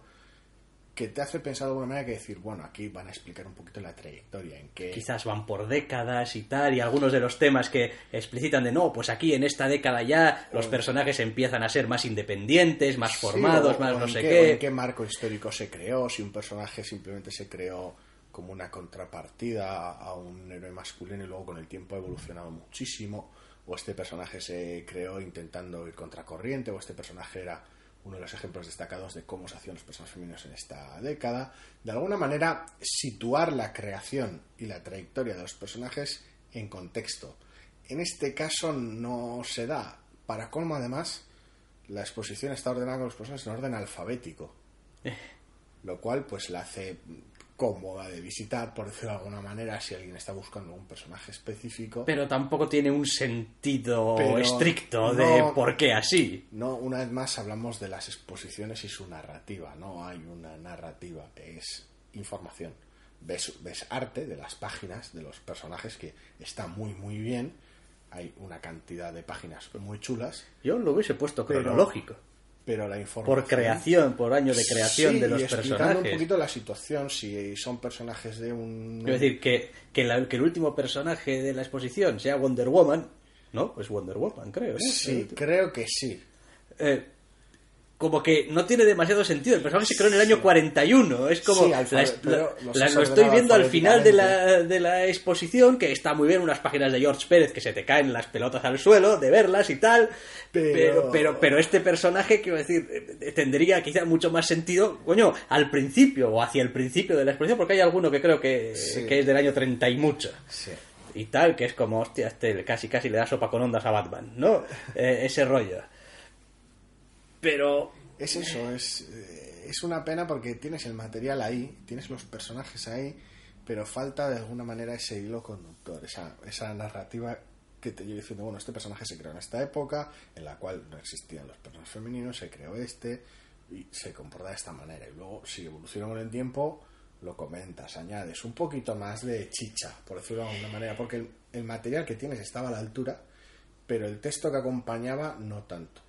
que te hace pensar de alguna manera que decir, bueno, aquí van a explicar un poquito la trayectoria, en qué... Quizás van por décadas y tal, y algunos de los temas que explicitan de no, pues aquí en esta década ya los personajes empiezan a ser más independientes, más Sí, formados, o- más o no sé qué, qué. en qué marco histórico se creó, si un personaje simplemente se creó como una contrapartida a un héroe masculino y luego con el tiempo ha evolucionado muchísimo, o este personaje se creó intentando ir contracorriente, o este personaje era uno de los ejemplos destacados de cómo se hacían los personajes femeninos en esta década. De alguna manera, situar la creación y la trayectoria de los personajes en contexto. En este caso no se da. Para colmo, además, la exposición está ordenada con los personajes en orden alfabético. Lo cual, pues, la hace cómoda de visitar, por decirlo de alguna manera, si alguien está buscando un personaje específico. Pero tampoco tiene un sentido Pero estricto de por qué así. No, una vez más hablamos de las exposiciones y su narrativa. No hay una narrativa, es información. Ves, ves arte de las páginas, de los personajes, que está muy, muy bien. Hay una cantidad de páginas muy chulas, Yo lo hubiese puesto cronológico. pero la información... Por creación, por año de creación Sí, de los y explicando personajes. un poquito la situación, si son personajes de un... Quiero decir, que, que, la- que el último personaje de la exposición sea Wonder Woman, ¿no? Pues Wonder Woman, creo. ¿no? Sí, creo que sí. Eh, como que no tiene demasiado sentido. El personaje se creó en el año 41. Es como. Sí, la la- la- lo estoy viendo al final de la, de la exposición, que está muy bien, unas páginas de George Pérez que se te caen las pelotas al suelo de verlas y tal. Pero- Pero, pero, pero este personaje, quiero decir, eh, tendría quizá mucho más sentido, coño, al principio o hacia el principio de la exposición, porque hay alguno que creo que, Sí. que es del año 30 y mucho. Sí. y tal, que es como, hostia, este casi casi le da sopa con ondas a Batman, ¿no? Eh, ese rollo. Pero... Es eso, es, eh, es una pena porque tienes el material ahí, tienes los personajes ahí, pero falta de alguna manera ese hilo conductor, esa, esa narrativa que te lleva diciendo, bueno, este personaje se creó en esta época, en la cual no existían los personajes femeninos, se creó este, y se comporta de esta manera. Y luego, si evoluciona con el tiempo, lo comentas, añades un poquito más de chicha, por decirlo de alguna manera, porque el, el material que tienes estaba a la altura, pero el texto que acompañaba no tanto.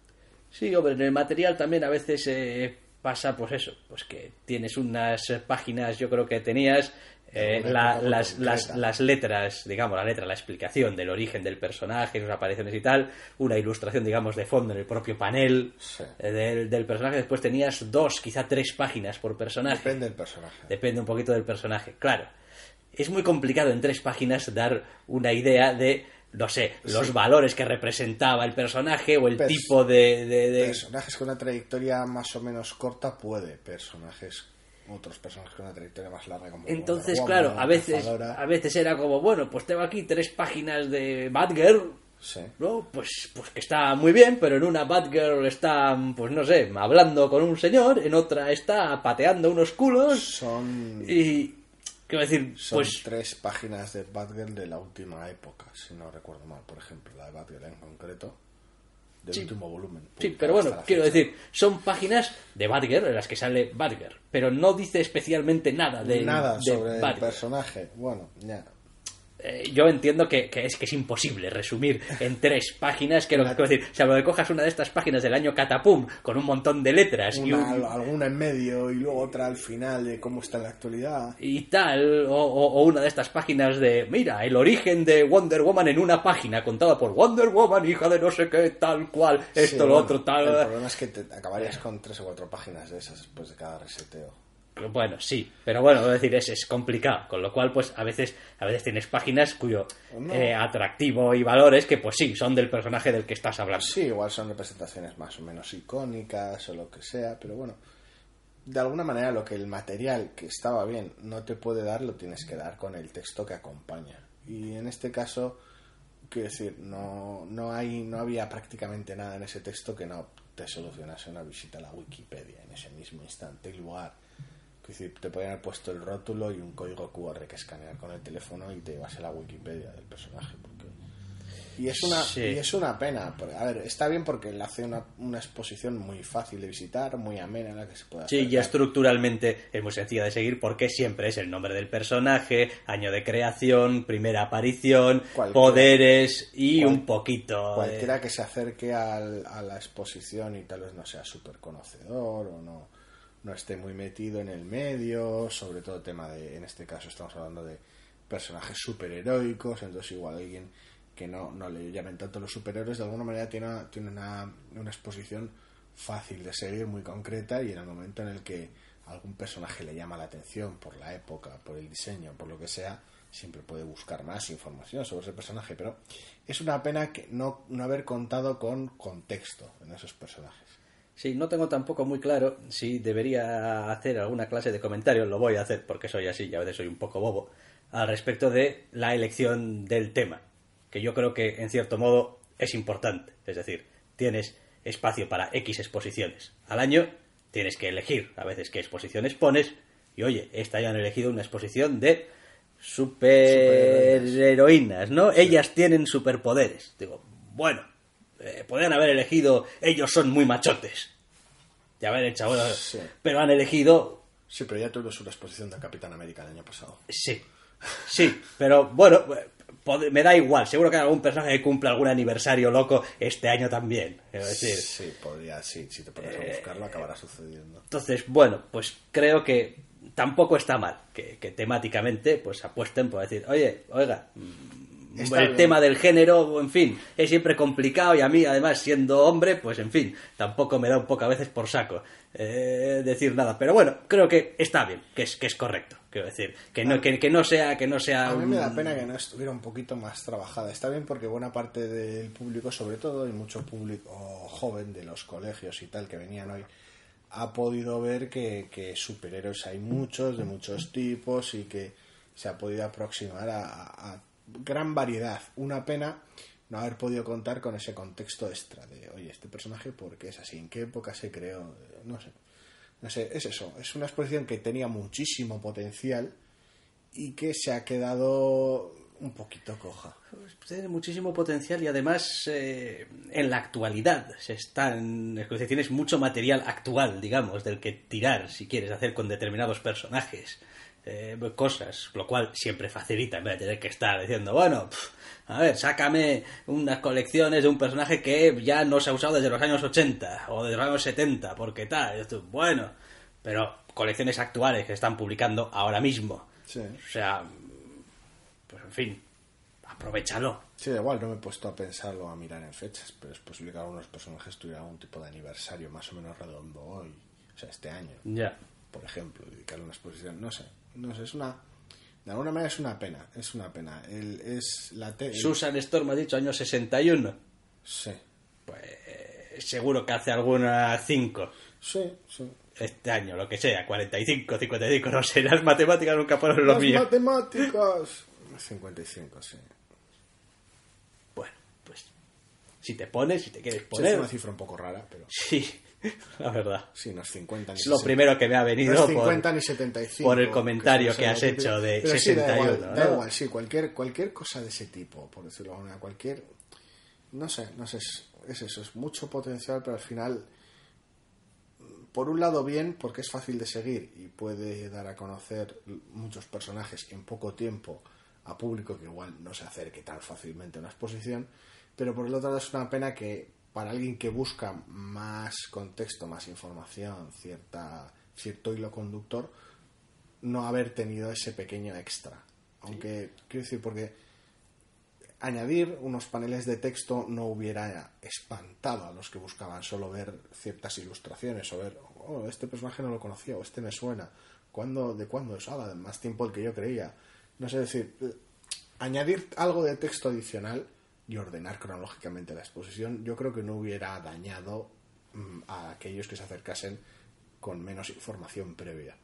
Sí, hombre, en el material también a veces eh, pasa, pues eso, pues que tienes unas páginas, yo creo que tenías eh, la- las, las, las letras, digamos, la letra, la explicación del origen del personaje, sus apariciones y tal, una ilustración, digamos, de fondo en el propio panel Sí. eh, del, del personaje. Después tenías dos, quizá tres páginas por personaje. Depende del personaje. Depende un poquito del personaje, claro. Es muy complicado en tres páginas dar una idea de, no sé, los valores que representaba el personaje o el Pers- tipo de... de- de- Personajes con una trayectoria más o menos corta puede, personajes, otros personajes con una trayectoria más larga como Entonces, Wonder Woman, claro, a veces, Cazadora. a veces era como, bueno, pues tengo aquí tres páginas de Batgirl, Sí. ¿no? Pues, pues que está muy bien, pero en una Batgirl está, pues no sé, hablando con un señor, en otra está pateando unos culos Son, y... Quiero decir, son pues... tres páginas de Batgirl de la última época, si no recuerdo mal, por ejemplo, la de Batgirl en concreto, del Sí. último volumen. Sí, pero bueno, quiero fecha. decir, son páginas de Batgirl en las que sale Batgirl, pero no dice especialmente nada de, Nada de sobre el personaje. Bueno, ya. Eh, yo entiendo que, que es que es imposible resumir en tres páginas que lo que decir, salvo que cojas una de estas páginas del año Catapum con un montón de letras y, Una, un- alguna en medio y luego otra al final de cómo está en la actualidad. y tal, o, o- o una de estas páginas de, mira, el origen de Wonder Woman en una página contada por Wonder Woman, hija de no sé qué, tal cual, esto, Sí, lo bueno, otro, tal. El problema es que te acabarías con tres o cuatro páginas de esas después de cada reseteo. Bueno, sí, pero bueno, es decir, es, es complicado, con lo cual, pues a veces, a veces tienes páginas cuyo No. eh, atractivo y valores que, pues sí, son del personaje del que estás hablando. Sí, igual son representaciones más o menos icónicas o lo que sea, pero bueno, de alguna manera lo que el material que estaba bien no te puede dar, lo tienes que dar con el texto que acompaña. Y en este caso, quiero decir, no, no, hay, no había prácticamente nada en ese texto que no te solucionase una visita a la Wikipedia en ese mismo instante y lugar. Quiero decir, te podían haber puesto el rótulo y un código QR que escanear con el teléfono y te ibas a la Wikipedia del personaje. Porque... Y es una, Sí. y es una pena. porque, a ver, está bien porque le hace una, una exposición muy fácil de visitar, muy amena en la que se puede Sí, y acercar. estructuralmente es muy sencilla de seguir porque siempre es el nombre del personaje, año de creación, primera aparición, Cualquiera- poderes y cual- un poquito. de- Cualquiera que se acerque al- a la exposición y tal vez no sea súper conocedor o no, no esté muy metido en el medio, sobre todo tema de, en este caso estamos hablando de personajes superheroicos, entonces igual alguien que no, no le llamen tanto los superhéroes, de alguna manera tiene, una, tiene una, una exposición fácil de seguir, muy concreta, y en el momento en el que algún personaje le llama la atención por la época, por el diseño, por lo que sea, siempre puede buscar más información sobre ese personaje, pero es una pena que no, no haber contado con contexto en esos personajes. Sí, no tengo tampoco muy claro si debería hacer alguna clase de comentario, lo voy a hacer porque soy así y a veces soy un poco bobo, al respecto de la elección del tema, que yo creo que en cierto modo es importante. Es decir, tienes espacio para X exposiciones al año, tienes que elegir a veces qué exposiciones pones, y oye, esta ya han elegido una exposición de superheroínas, ¿no? Ellas tienen superpoderes. Digo, bueno, eh, podrían haber elegido ellos son muy machotes. Y haber hecho, bueno, Sí. pero han elegido Sí, pero ya tuvimos una exposición de Capitán América el año pasado. Sí, sí, pero bueno, me da igual. Seguro que algún personaje que cumple algún aniversario loco este año también. Quiero decir. Sí, podría, sí, si te pones a buscarlo acabará sucediendo. Entonces, bueno, pues creo que tampoco está mal que, que temáticamente pues apuesten por decir, oye, oiga, Está el bien. tema del género, en fin, es siempre complicado y a mí, además, siendo hombre, pues en fin, tampoco me da un poco a veces por saco eh, decir nada. Pero bueno, creo que está bien, que es, que es correcto. Quiero decir, que no, que, que no sea, que no sea A mí me da un- pena que no estuviera un poquito más trabajada. Está bien porque buena parte del público, sobre todo, y mucho público joven de los colegios y tal que venían hoy, ha podido ver que, que superhéroes hay muchos, de muchos tipos, y que se ha podido aproximar a, a gran variedad. Una pena no haber podido contar con ese contexto extra de, oye, este personaje, ¿por qué es así? ¿En qué época se creó? No sé. No sé, es eso. Es una exposición que tenía muchísimo potencial y que se ha quedado un poquito coja. Tiene muchísimo potencial y además eh, en la actualidad se están. Tienes mucho material actual, digamos, del que tirar si quieres hacer con determinados personajes. Eh, cosas, lo cual siempre facilita en vez de tener que estar diciendo, bueno, a ver, sácame unas colecciones de un personaje que ya no se ha usado desde los años 80 o desde los años 70, porque tal, y esto, bueno, pero colecciones actuales que están publicando ahora mismo. Sí. O sea, pues en fin, aprovechalo. Sí, igual no me he puesto a pensarlo, a mirar en fechas, pero es posible que algunos personajes tuvieran algún tipo de aniversario más o menos redondo hoy, o sea, este año, Ya. por ejemplo, dedicarle una exposición, no sé, no sé, es una, de alguna manera es una pena, es una pena. El, es la te- el- Susan Storm ha dicho año 61. Sí, Pues seguro que hace alguna 5 sí, sí. este año, lo que sea, 45, 55, no sé, las matemáticas nunca fueron lo Las mío. matemáticas. 55, sí. Bueno, pues si te pones, si te quieres Sí, es poner. una cifra un poco rara, pero Sí, la verdad. sí, no es 50 ni Es lo 60. primero que me ha No venido es por- 50 ni 75. por el comentario que has hecho de Pero sí, da 61, igual, da ¿no? igual, sí, cualquier, cualquier cosa de ese tipo, por decirlo de alguna cualquier... No sé, no sé, es, es eso, es mucho potencial, pero al final, por un lado bien, porque es fácil de seguir y puede dar a conocer muchos personajes en poco tiempo a público que igual no se acerque tan fácilmente a una exposición, pero por el otro lado es una pena que para alguien que busca más contexto, más información, cierta, cierto hilo conductor, no haber tenido ese pequeño extra. Aunque, quiero decir, porque añadir unos paneles de texto no hubiera espantado a los que buscaban solo ver ciertas ilustraciones o ver, oh, este personaje no lo conocía o este me suena. ¿Cuándo, ¿De cuándo es? Ah, más tiempo del que yo creía. No sé decir, eh, añadir algo de texto adicional y ordenar cronológicamente la exposición, yo creo que no hubiera dañado mm, a aquellos que se acercasen con menos información previa.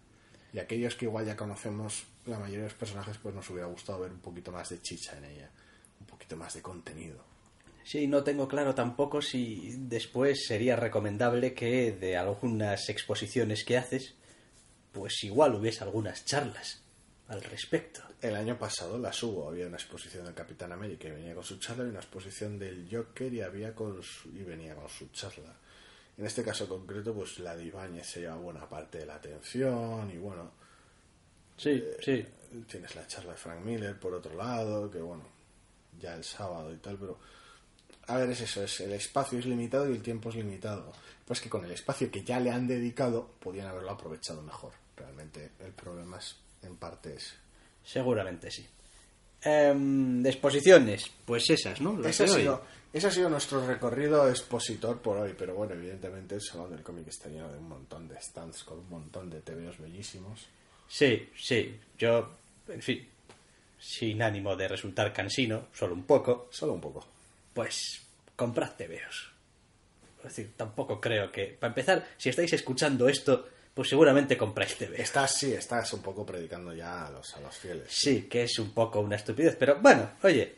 Y aquellos que igual ya conocemos la mayoría de los personajes, pues nos hubiera gustado ver un poquito más de chicha en ella, un poquito más de contenido. Sí, no tengo claro tampoco si después sería recomendable que de algunas exposiciones que haces, pues igual hubiese algunas charlas al respecto. El año pasado las hubo, había una exposición del Capitán América y venía con su charla y una exposición del Joker y había con su- y venía con su charla. En este caso concreto, pues la de Ibáñez se lleva buena parte de la atención y bueno, Sí, sí. tienes la charla de Frank Miller por otro lado, que bueno, ya el sábado y tal, pero a ver, es eso, es el espacio es limitado y el tiempo es limitado. Pues que con el espacio que ya le han dedicado, podían haberlo aprovechado mejor. Realmente el problema es, en parte es Seguramente sí. Em, de exposiciones, pues esas, ¿no? Las Ese ha, sido, ese ha sido nuestro recorrido expositor por hoy, pero bueno, evidentemente el Salón del Cómic está lleno de un montón de stands con un montón de TVOs bellísimos. Sí, sí. Yo, en fin, sin ánimo de resultar cansino, solo un poco, Solo un poco. pues comprad TVOs. Es decir, tampoco creo que... Para empezar, si estáis escuchando esto, pues seguramente compráis TVOs. Estás, sí, estás un poco predicando ya a los, a los fieles. Sí, que es un poco una estupidez, pero bueno, oye,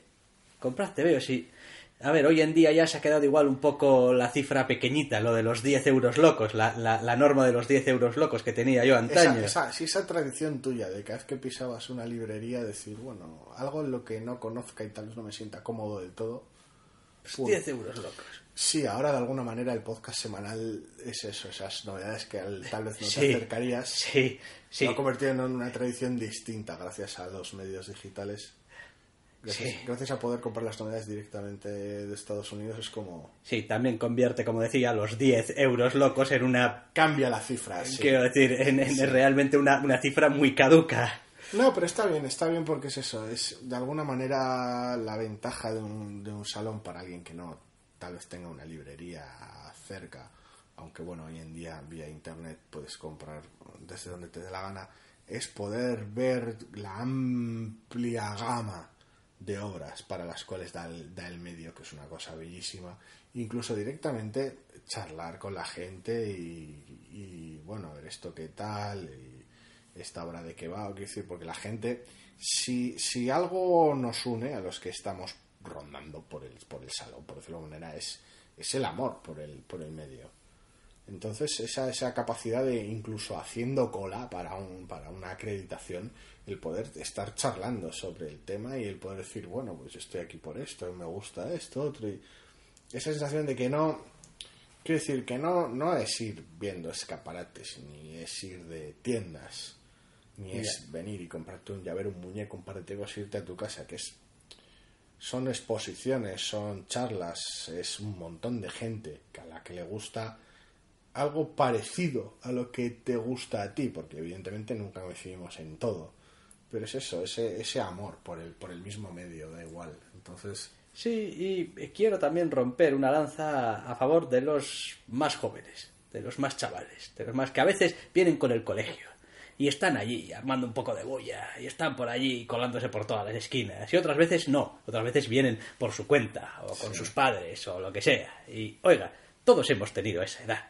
comprad TVOs y... A ver, hoy en día ya se ha quedado igual un poco la cifra pequeñita, lo de los 10 euros locos, la, la, la norma de los 10 euros locos que tenía yo antaño. Esa, esa, sí, esa tradición tuya de cada vez que pisabas una librería decir, bueno, algo en lo que no conozca y tal vez no me sienta cómodo del todo. Pum. 10 euros locos. Sí, ahora de alguna manera el podcast semanal es eso, esas novedades que al- tal vez no Sí, te acercarías. Sí, sí. Se ha convertido en una tradición distinta gracias a los medios digitales. Gracias, Sí. gracias a poder comprar las novedades directamente de Estados Unidos es como... Sí, también convierte, como decía, los 10 euros locos en una... Cambia la cifra. sí. Quiero decir, en, en realmente una, una cifra muy caduca. No, pero está bien, está bien porque es eso. Es de alguna manera la ventaja de un, de un salón para alguien que no tal vez tenga una librería cerca. Aunque bueno, hoy en día vía internet puedes comprar desde donde te dé la gana. Es poder ver la amplia gama de obras para las cuales da el, da el medio, que es una cosa bellísima. Incluso directamente charlar con la gente y, y, bueno, ver esto qué tal. Y, esta obra de qué va, o quiero decir, porque la gente, si, si algo nos une a los que estamos rondando por el, por el salón, por decirlo de manera, es, es el amor por el, por el medio. Entonces, esa, esa capacidad de incluso haciendo cola para, un, para una acreditación, el poder estar charlando sobre el tema y el poder decir, bueno, pues estoy aquí por esto, me gusta esto, otro. Y esa sensación de que no, quiero decir, que no, no es ir viendo escaparates, ni es ir de tiendas, ni es venir y comprarte un llavero, un muñeco, un par de tegos e irte a tu casa, que es son exposiciones, son charlas, es un montón de gente a la que le gusta algo parecido a lo que te gusta a ti, porque evidentemente nunca coincidimos en todo. Pero es eso, ese, ese amor por el, por el mismo medio, da igual. Entonces. Sí, y quiero también romper una lanza a favor de los más jóvenes, de los más chavales, de los más que a veces vienen con el colegio y están allí armando un poco de bulla y están por allí colándose por todas las esquinas y otras veces no, otras veces vienen por su cuenta o con sus padres o lo que sea. Y oiga, todos hemos tenido esa edad.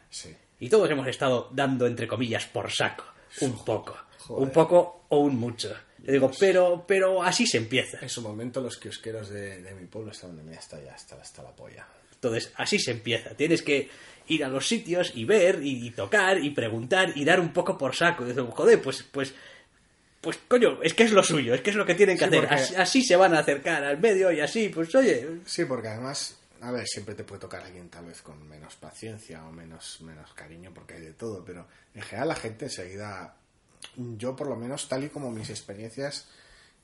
Y todos hemos estado dando, entre comillas, por saco. Un poco. Un poco o un mucho. Le digo, pero, pero así se empieza. En su momento los kiosqueros de, de mi pueblo estaban de mí hasta ya, hasta, hasta la polla. Entonces, así se empieza. Tienes que ir a los sitios y ver y, tocar y preguntar y dar un poco por saco. Y dices, joder, pues, pues, pues coño, es que es lo suyo, es que es lo que tienen que hacer. así, se van a acercar al medio y así, pues oye. Sí, porque además a ver, siempre te puede tocar alguien tal vez con menos paciencia o menos, menos cariño porque hay de todo, pero en general la gente enseguida, yo por lo menos tal y como mis experiencias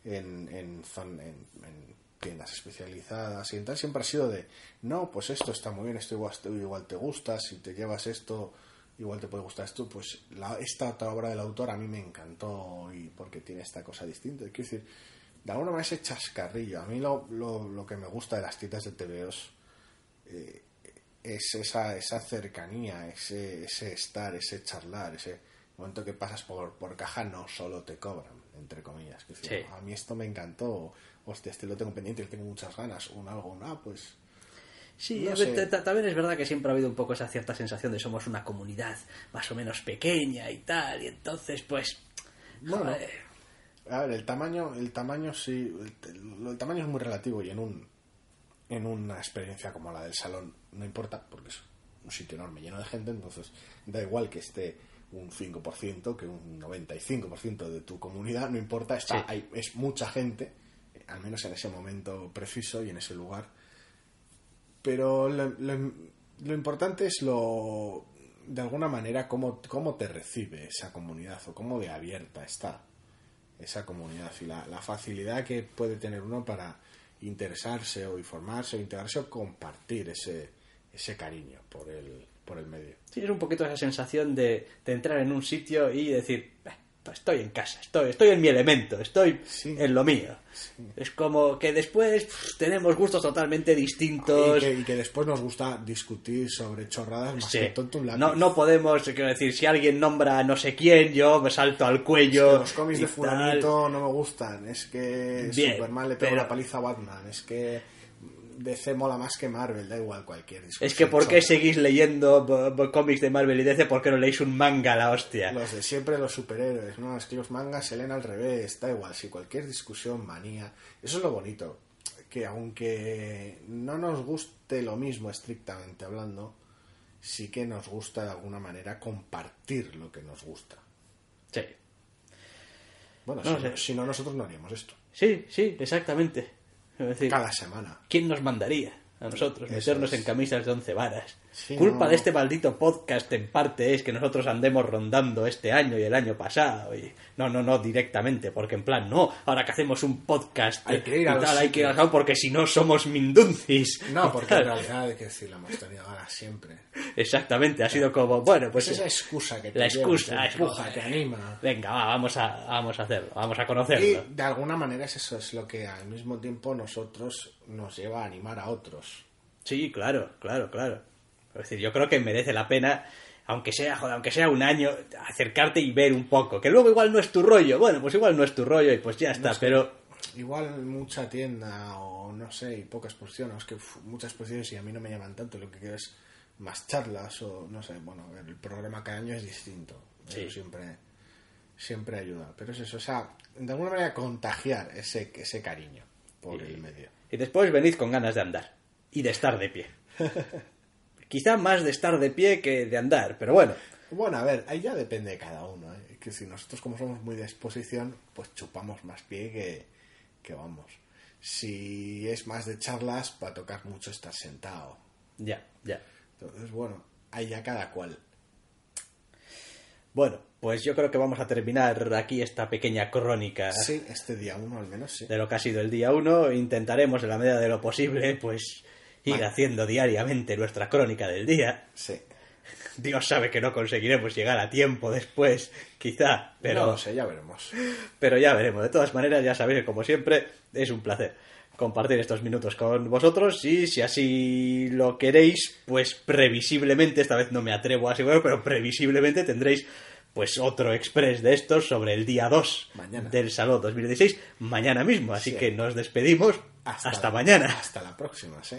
en, en, en, tiendas especializadas y tal siempre ha sido de, no, pues esto está muy bien, esto igual, igual te gusta, si te llevas esto igual te puede gustar esto, pues la, esta otra obra del autor a mí me encantó y porque tiene esta cosa distinta. Quiero decir, de alguna manera ese chascarrillo, a mí lo, lo, lo que me gusta de las tiendas de TVOs eh, es esa, esa cercanía, ese, ese estar, ese charlar, ese momento que pasas por, por caja no solo te cobran, entre comillas. Que A mí esto me encantó, hostia, este lo tengo pendiente, tengo muchas ganas, un algo, un ah, pues... Sí, también es verdad que siempre ha habido un poco esa cierta sensación de somos una comunidad más o menos pequeña y tal, y entonces pues... Bueno, a ver, el tamaño, el tamaño sí, el tamaño es muy relativo y en un en una experiencia como la del salón no importa, porque es un sitio enorme lleno de gente, entonces da igual que esté un 5% que un 95% de tu comunidad, no importa, está, hay, es mucha gente, al menos en ese momento preciso y en ese lugar. Pero lo, importante es lo, de alguna manera, cómo, cómo te recibe esa comunidad o cómo de abierta está esa comunidad y la, la facilidad que puede tener uno para interesarse o informarse o integrarse o compartir ese, ese cariño por el, por el medio. Sí, es un poquito esa sensación de, de entrar en un sitio y decir, estoy en casa, estoy, estoy en mi elemento, estoy en lo mío. Es como que después tenemos gustos totalmente distintos. Y que, después nos gusta discutir sobre chorradas más que tonto un No, no podemos, quiero decir, si alguien nombra a no sé quién, yo me salto al cuello. los cómics de fulanito no me gustan, es que Superman le pega la paliza a Batman, es que DC mola más que Marvel, da igual cualquier Es que ¿por qué seguís leyendo cómics de Marvel y DC? ¿Por qué no leéis un manga la hostia? Los de siempre, los superhéroes, ¿no? Es que los mangas se leen al revés, da igual, si cualquier discusión, manía. Eso es lo bonito, que aunque no nos guste lo mismo estrictamente hablando, sí que nos gusta de alguna manera compartir lo que nos gusta. Sí. Bueno, si no nosotros no haríamos esto. Sí, sí, exactamente. Cada semana. ¿Quién nos mandaría a nosotros meternos en camisas de once varas? Culpa de este maldito podcast en parte es que nosotros andemos rondando este año y el año pasado. Y... No, no, no directamente, porque en plan, no, ahora que hacemos un podcast hay que ir a tal, hay que ir a porque si no somos minduncis. No, porque en realidad hay que decir, la hemos tenido ganas siempre. Exactamente, ha sido como, bueno, pues... esa excusa que te La excusa, te empuja, te anima. Venga, vamos, a, vamos a hacerlo, vamos a conocerlo. Y de alguna manera es eso, es lo que al mismo tiempo nosotros nos lleva a animar a otros. Sí, claro, claro, claro. Es decir, yo creo que merece la pena, aunque sea, joder, aunque sea un año, acercarte y ver un poco. Que luego igual no es tu rollo. Bueno, pues igual no es tu rollo y pues ya está, pero... Igual mucha tienda o no sé, y pocas exposiciones, que muchas exposiciones y a mí no me llaman tanto, lo que quiero es más charlas o no sé, bueno, el programa cada año es distinto. siempre siempre ayuda. Pero es eso, o sea, de alguna manera contagiar ese, ese cariño por el medio. Y después venid con ganas de andar y de estar de pie. Quizá más de estar de pie que de andar, pero bueno. Bueno, a ver, ahí ya depende de cada uno. ¿eh? Que si nosotros como somos muy de exposición, pues chupamos más pie que, que vamos. Si es más de charlas, va a tocar mucho estar sentado. Ya, ya. Entonces, bueno, ahí ya cada cual. Bueno, pues yo creo que vamos a terminar aquí esta pequeña crónica Sí, este día uno al menos, sí. de lo que ha sido el día 1. Intentaremos, en la medida de lo posible, pues ir Vale. haciendo diariamente nuestra crónica del día. Sí. Dios sabe que no conseguiremos llegar a tiempo después, quizá, pero, No lo sé, ya veremos. pero ya veremos. De todas maneras, ya sabéis que como siempre es un placer compartir estos minutos con vosotros y si así lo queréis, pues previsiblemente, esta vez no me atrevo a asegurar, pero previsiblemente tendréis pues otro express de estos sobre el día 2 Mañana. del Salón 2016, mañana mismo. Así Sí. que nos despedimos hasta, la- mañana. Hasta la próxima, sí.